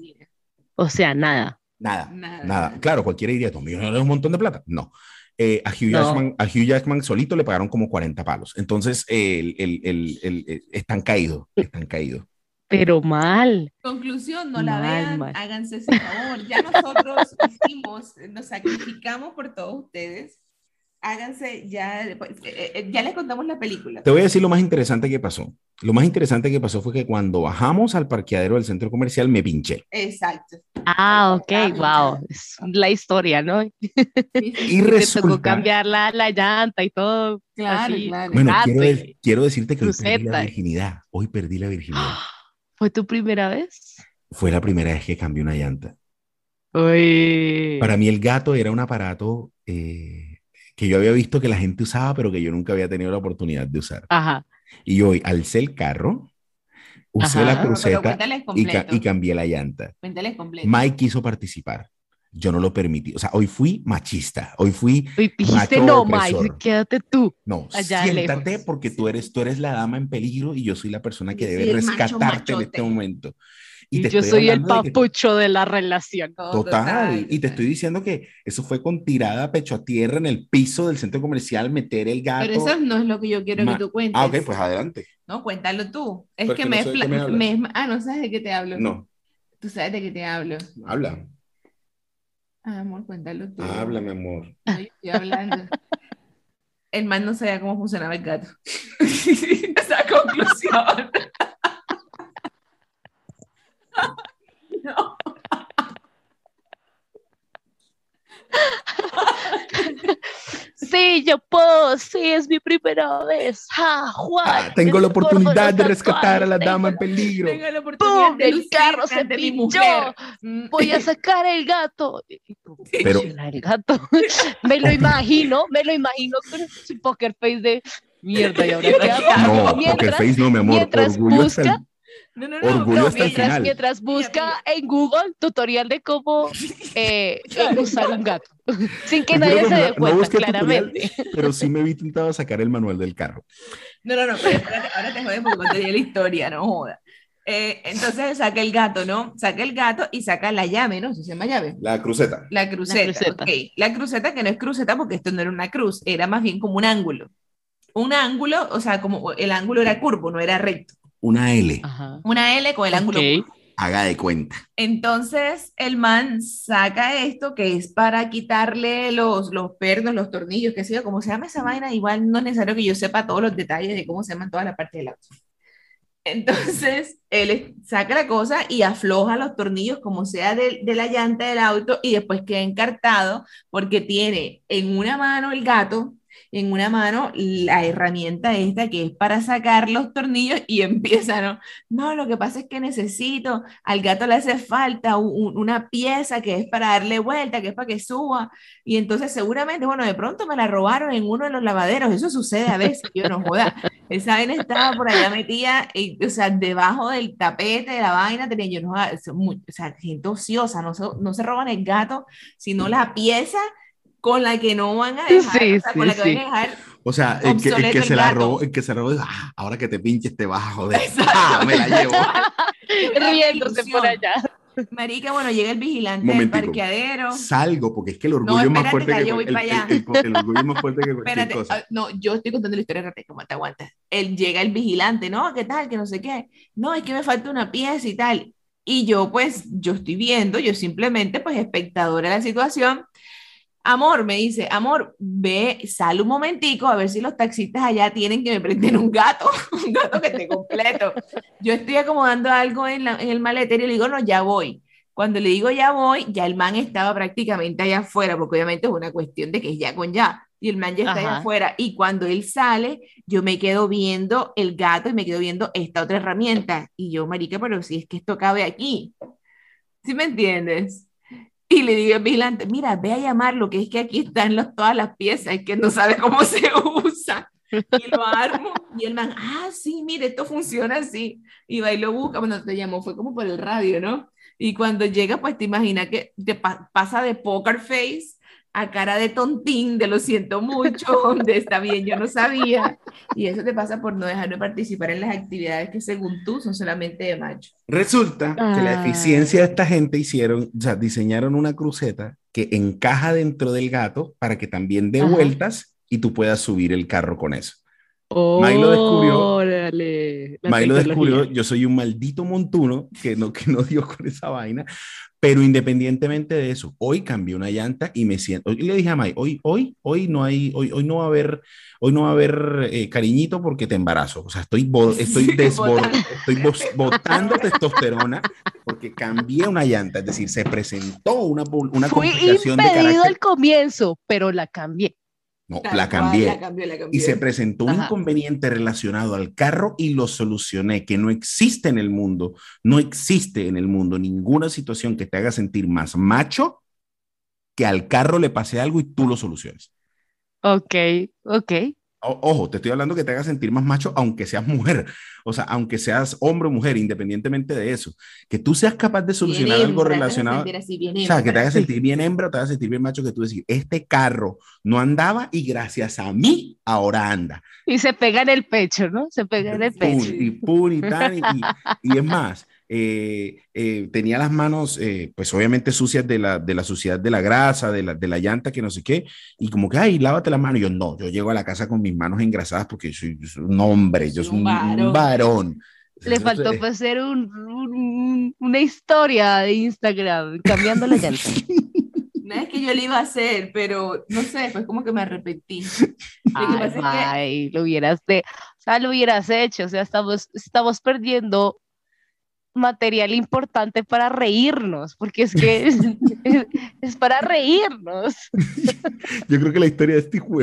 O sea, nada. Nada, nada, Claro, cualquiera diría, ¿tú millones es un montón de plata? No. Eh, a, Hugh Jackman, a, Hugh Jackman, solito le pagaron como 40 palos. Entonces, el, el, el, están caídos, están caídos. Pero mal. Conclusión, no la vean, háganse ese favor. Ya nosotros hicimos, nos sacrificamos por todos ustedes háganse, ya, eh, eh, ya les contamos la película. Te voy a decir lo más interesante que pasó. Lo más interesante que pasó fue que cuando bajamos al parqueadero del centro comercial me pinché. Exacto. Ah, ok, wow. Es la historia, ¿no? y resulta... tocó cambiar la, la, llanta y todo. Claro, claro. Bueno, quiero, quiero, decirte que hoy perdí la virginidad. Hoy perdí la virginidad. ¿Fue tu primera vez? Fue la primera vez que cambié una llanta. Uy. Para mí el gato era un aparato... Eh, que yo había visto que la gente usaba, pero que yo nunca había tenido la oportunidad de usar. Ajá. Y hoy alcé el carro, usé Ajá. la cruceta y, ca- y cambié la llanta. Cuéntales completo. Mike quiso participar. Yo no lo permití. O sea, hoy fui machista. Hoy fui, Y dijiste, no, opresor. Mike, quédate tú. no, Allá siéntate lejos. porque tú eres, tú eres la dama en peligro y yo soy la persona que debe el macho rescatarte en este momento. Y, yo soy el hablando de que- papucho de la relación. Total, y te total. estoy diciendo que eso fue con tirada a pecho a tierra en el piso del centro comercial, meter el gato. Pero eso no es lo que yo quiero Ma- que tú cuentes. Ah, ok, pues adelante. No, cuéntalo tú. Es Pero que me, no es me me Ah, no sabes de qué te hablo. No, Tú sabes de qué te hablo. habla, Ah, amor, cuéntalo tú. habla, mi amor. No, yo estoy hablando. El man no sabía cómo funcionaba el gato. Esa conclusión. No. Sí, yo puedo, sí, es mi primera vez. Ja, Juan, Ah, tengo la oportunidad de rescatar a la dama en peligro. Tengo la oportunidad ¡Pum! de El carro se ante mi mujer. Mm. Voy a sacar el gato. Pero- "Funciona el gato. me lo imagino, me lo imagino con su poker face de mierda. ¿Y ahora qué hago? No, porque mientras, Face no, mi amor. mientras busca- No, no, no. Orgullo no, hasta el mira, final. mientras busca en Google tutorial de cómo eh, eh, usar un gato. Sin que nadie se dé no cuenta, busqué claramente. tutorial, Pero sí me vi tentado a sacar el manual del carro. No, no, no, pero espérate, ahora te jodes porque contaría la historia, no joda. Eh, entonces saca el gato, ¿no? Saca el gato y saca la llave, ¿no? ¿Se llama llave? La cruceta. La cruceta, cruceta. ok. La cruceta que no es cruceta porque esto no era una cruz, era más bien como un ángulo. Un ángulo, o sea, como el ángulo era curvo, no era recto. Una L. Ajá. Una L con el ángulo. Haga de cuenta. Entonces el man saca esto que es para quitarle los, los pernos, los tornillos, que sea, como se llama esa vaina, igual no es necesario que yo sepa todos los detalles de cómo se llaman todas las partes del auto. Entonces él saca la cosa y afloja los tornillos como sea de, de la llanta del auto y después queda encartado porque tiene en una mano el gato, en una mano la herramienta esta que es para sacar los tornillos y empieza, ¿no? No, lo que pasa es que necesito, al gato le hace falta un- un- una pieza que es para darle vuelta, que es para que suba. Y entonces seguramente, bueno, de pronto me la robaron en uno de los lavaderos. Eso sucede a veces, yo no joda. Esa vaina estaba por allá metida, y, o sea, debajo del tapete de la vaina, tenía yo no o sea, gente ociosa, no se, no se roban el gato, sino la pieza con la que no van a dejar, Sí, o sea, sí, con la que sí. van a dejar O sea, el que, el que el se la robó, el que se robó, ah, ahora que te pinches te vas a joder. Ah, me la llevo. Riéndose por allá. Marica, bueno, llega el vigilante Momentico. del parqueadero. Salgo porque es que el orgullo No, es más fuerte que que yo voy el, para allá. el- el- el orgullo más fuerte que cualquier Espérate, cosa. ah, no, yo estoy contando la historia rápido, como te aguantas. Él llega el vigilante, ¿no? ¿Qué tal? Que no sé qué. No, es que me falta una pieza y tal. Y yo, pues, yo estoy viendo, yo simplemente, pues, espectadora de la situación. Amor, me dice, amor, ve, sal un momentico a ver si los taxistas allá tienen que me prenden un gato, un gato que esté completo. Yo estoy acomodando algo en, la- en el maletero y le digo, no, ya voy. Cuando le digo ya voy, ya el man estaba prácticamente allá afuera, porque obviamente es una cuestión de que es ya con ya. Y el man ya está allá afuera. Y cuando él sale, yo me quedo viendo el gato y me quedo viendo esta otra herramienta. Y yo, marica, pero si es que esto cabe aquí. ¿Sí me entiendes? Y le digo al vigilante, mira, ve a llamarlo, que es que aquí están los, todas las piezas, es que no sabe cómo se usa. Y lo armo, y el man, ah, sí, mire, esto funciona así. Y va y lo busca, bueno, te llamó, fue como por el radio, ¿no? Y cuando llega, pues te imaginas que te pa- pasa de poker face a cara de tontín, de lo siento mucho, de está bien, yo no sabía. Y eso te pasa por no dejarme participar en las actividades que según tú son solamente de macho. Resulta que la Ah. eficiencia de esta gente hicieron, o sea, diseñaron una cruceta que encaja dentro del gato para que también dé Ajá. vueltas y tú puedas subir el carro con eso. May lo descubrió. May lo descubrió, yo soy un maldito montuno que no, que no dio con esa vaina, pero independientemente de eso, hoy cambié una llanta y me siento, y le dije a May, hoy, hoy, hoy no hay, hoy, hoy no va a haber, hoy no va a haber eh, cariñito porque te embarazo, o sea, estoy, bo- estoy Sí, estoy botando testosterona porque cambié una llanta, es decir, se presentó una, una Fui complicación de impedido carácter, al comienzo, pero la cambié. No, Tal la cual, cambié. La la y se presentó un inconveniente relacionado al carro y lo solucioné, que no existe en el mundo, no existe en el mundo ninguna situación que te haga sentir más macho que al carro le pase algo y tú lo soluciones. Ok, ok. Ojo, te estoy hablando que te haga sentir más macho, aunque seas mujer. O sea, aunque seas hombre o mujer, independientemente de eso. Que tú seas capaz de solucionar algo relacionado. o sea, que te haga sentir bien hembra o te haga sentir bien macho, que tú decir, este carro no andaba y gracias a mí ahora anda. Y se pega en el pecho, ¿no? Se pega en el pecho. y pum, y tal. Y, y es más, eh, eh, tenía las manos, eh, pues obviamente sucias de la, de la suciedad de la grasa, de la, de la llanta, que no sé qué, y como que, ay, lávate las manos. Y yo, no, yo llego a la casa con mis manos engrasadas porque soy, un hombre, yo soy un, varón. Le faltó pues hacer un, una historia de Instagram cambiando la llanta. No es que yo lo iba a hacer, pero no sé, pues como que me arrepentí. Ay, lo hubieras de, o sea, lo hubieras hecho, o sea, estamos, estamos perdiendo material importante para reírnos, porque es que es, para reírnos. Yo creo que la historia de este hijo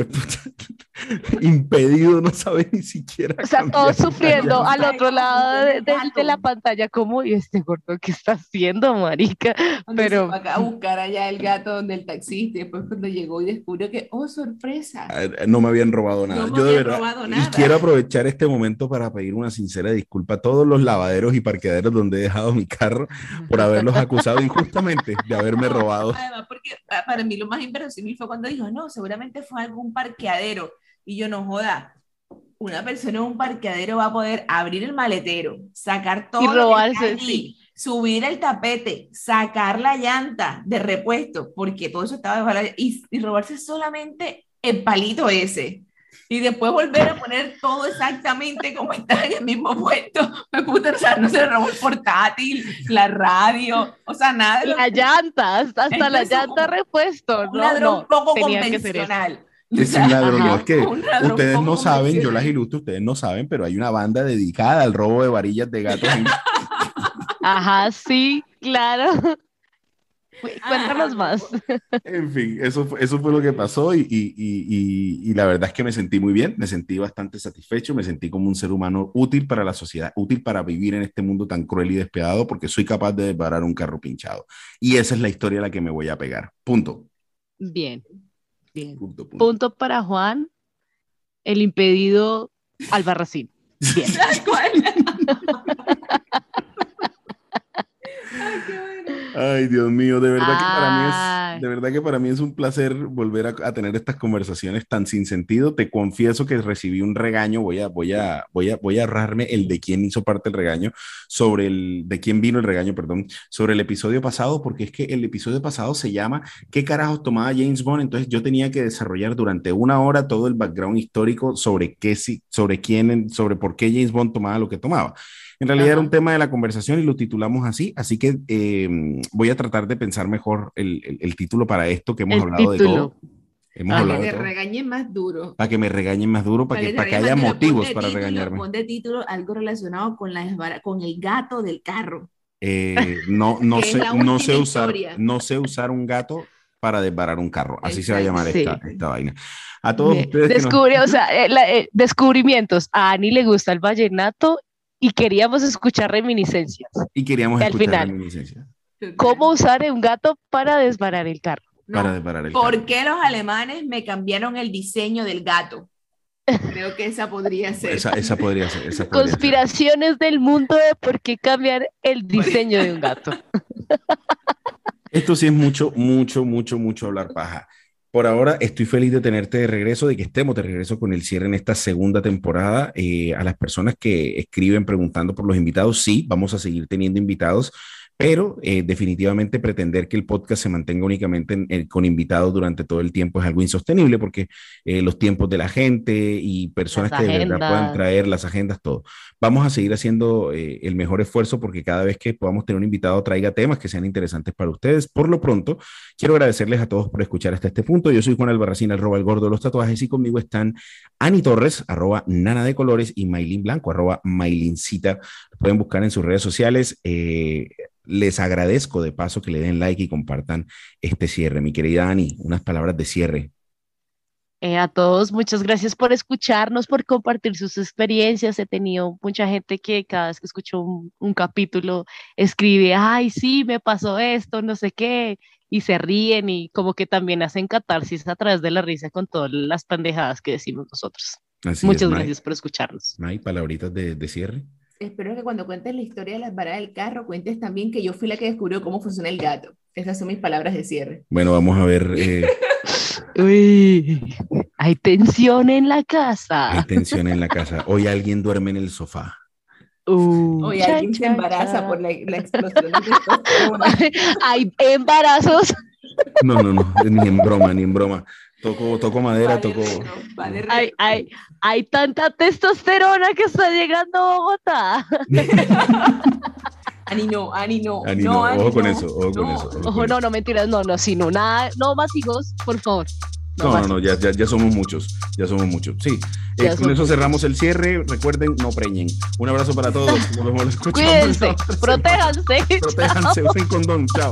impedido no sabe ni siquiera. O sea, todos sufriendo al otro lado de, la pantalla, como, ¿y este gordo qué está haciendo, marica? Pero... acá a buscar allá el gato donde el taxista, y después cuando llegó y descubrió que, oh, sorpresa. Ah, no me habían robado nada. Yo de verdad, y quiero aprovechar este momento para pedir una sincera disculpa a todos los lavaderos y parqueaderos donde he dejado mi carro por haberlos acusado injustamente de haberme robado. Además, porque para mí lo más inverosímil fue cuando dijo, no, seguramente fue algún parqueadero. Y yo no joda, una persona en un parqueadero va a poder abrir el maletero, sacar todo y robarse, sí. subir el tapete, sacar la llanta de repuesto, porque todo eso estaba de y, y robarse solamente el palito ese y después volver a poner todo exactamente como está en el mismo puesto. Me puta, o sea, no se robó el portátil, la radio, o sea, nada. la llanta, hasta, la llanta repuesto. Un ladrón poco convencional. Es un ladrón, es que ustedes no saben, yo las ilustro, ustedes no saben, pero hay una banda dedicada al robo de varillas de gatos. Ajá, sí, claro. Cuéntanos más. En fin, eso, eso fue lo que pasó y, y, y, y, la verdad es que me sentí muy bien, me sentí bastante satisfecho, me sentí como un ser humano útil para la sociedad, útil para vivir en este mundo tan cruel y despiadado porque soy capaz de desbarar un carro pinchado. Y esa es la historia a la que me voy a pegar. Punto. Bien, bien. Punto, punto. para Juan, el impedido Albarracín. Bien. Ay, qué Ay, Dios mío, de verdad que para mí es, de verdad que para mí es un placer volver a, tener estas conversaciones tan sin sentido. Te confieso que recibí un regaño, voy a, voy a, voy a, voy a ahorrarme el de quién hizo parte del regaño, sobre el, de quién vino el regaño, perdón, sobre el episodio pasado, porque es que el episodio pasado se llama ¿Qué carajos tomaba James Bond? Entonces yo tenía que desarrollar durante una hora todo el background histórico sobre qué, sobre quién, sobre por qué James Bond tomaba lo que tomaba. En realidad era un tema de la conversación y lo titulamos así, así que em, voy a tratar de pensar mejor el, el, título para esto que hemos hablado de todo. para que te regañen más duro. Para que me regañen más duro, para, que, para que haya motivos para regañarme. Pon de título algo relacionado con, la, con el gato del carro. Eh, no, no, sé, no, sé usar, no sé usar un gato para desbarar un carro. Así se va a llamar esta, esta, vaina. A todos ustedes. Descubre, o sea, eh, eh, descubrimientos. A Ani le gusta el vallenato y queríamos escuchar reminiscencias. Y queríamos escuchar reminiscencias. ¿Cómo usar un gato para desbarar el carro? para desbarar el ¿Por qué los alemanes me cambiaron el diseño del gato? Creo que esa podría ser. Esa, esa podría ser. Esa Conspiraciones del mundo de por qué cambiar el diseño de un gato. Esto sí es mucho, mucho, mucho, mucho hablar paja. Por ahora estoy feliz de tenerte de regreso, de que estemos de regreso con el cierre en esta segunda temporada. Eh, a las personas que escriben preguntando por los invitados, sí, vamos a seguir teniendo invitados pero eh, definitivamente pretender que el podcast se mantenga únicamente con invitados durante todo el tiempo es algo insostenible porque eh, los tiempos de la gente y personas que de verdad puedan traer las agendas, todo. Vamos a seguir haciendo eh, el mejor esfuerzo porque cada vez que podamos tener un invitado traiga temas que sean interesantes para ustedes. Por lo pronto, quiero agradecerles a todos por escuchar hasta este punto. Yo soy Juan Albarracín, arroba el gordo de los tatuajes y conmigo están Ani Torres, arroba nana de colores y Maylin Blanco, arroba Maylincita. Pueden buscar en sus redes sociales. Les agradezco de paso que le den like y compartan este cierre. Mi querida Ani, unas palabras de cierre. Eh, a todos, muchas gracias por escucharnos, por compartir sus experiencias. He tenido mucha gente que cada vez que escucho un, un, capítulo escribe, ay, sí, me pasó esto, no sé qué, y se ríen y como que también hacen catarsis a través de la risa con todas las pendejadas que decimos nosotros. Muchas gracias por escucharnos. May, palabritas de, de cierre. Espero que cuando cuentes la historia de las varas del carro, cuentes también que yo fui la que descubrió cómo funciona el gato. Esas son mis palabras de cierre. Bueno, vamos a ver. Eh, Uy, hay tensión en la casa. Hay tensión en la casa. Hoy alguien duerme en el sofá. Uh, Hoy alguien se embaraza por la, explosión de. Hay embarazos. No, no, no, ni en broma, ni en broma. Toco, toco madera, toco. hay, hay, hay, tanta testosterona que está llegando a Bogotá. Ani no, Ani no. Ani no, ojo con eso, ojo con eso. Ojo, no, no, mentiras, no, no, sí, no, nada, no más hijos, por favor. No, no, no, ya, ya, ya, somos muchos, ya somos muchos. Sí, eh, con eso cerramos el cierre. Recuerden, no preñen. Un abrazo para todos. Nos vemos, Cuídense, protéjanse. Protéjanse, usen condón. Chao.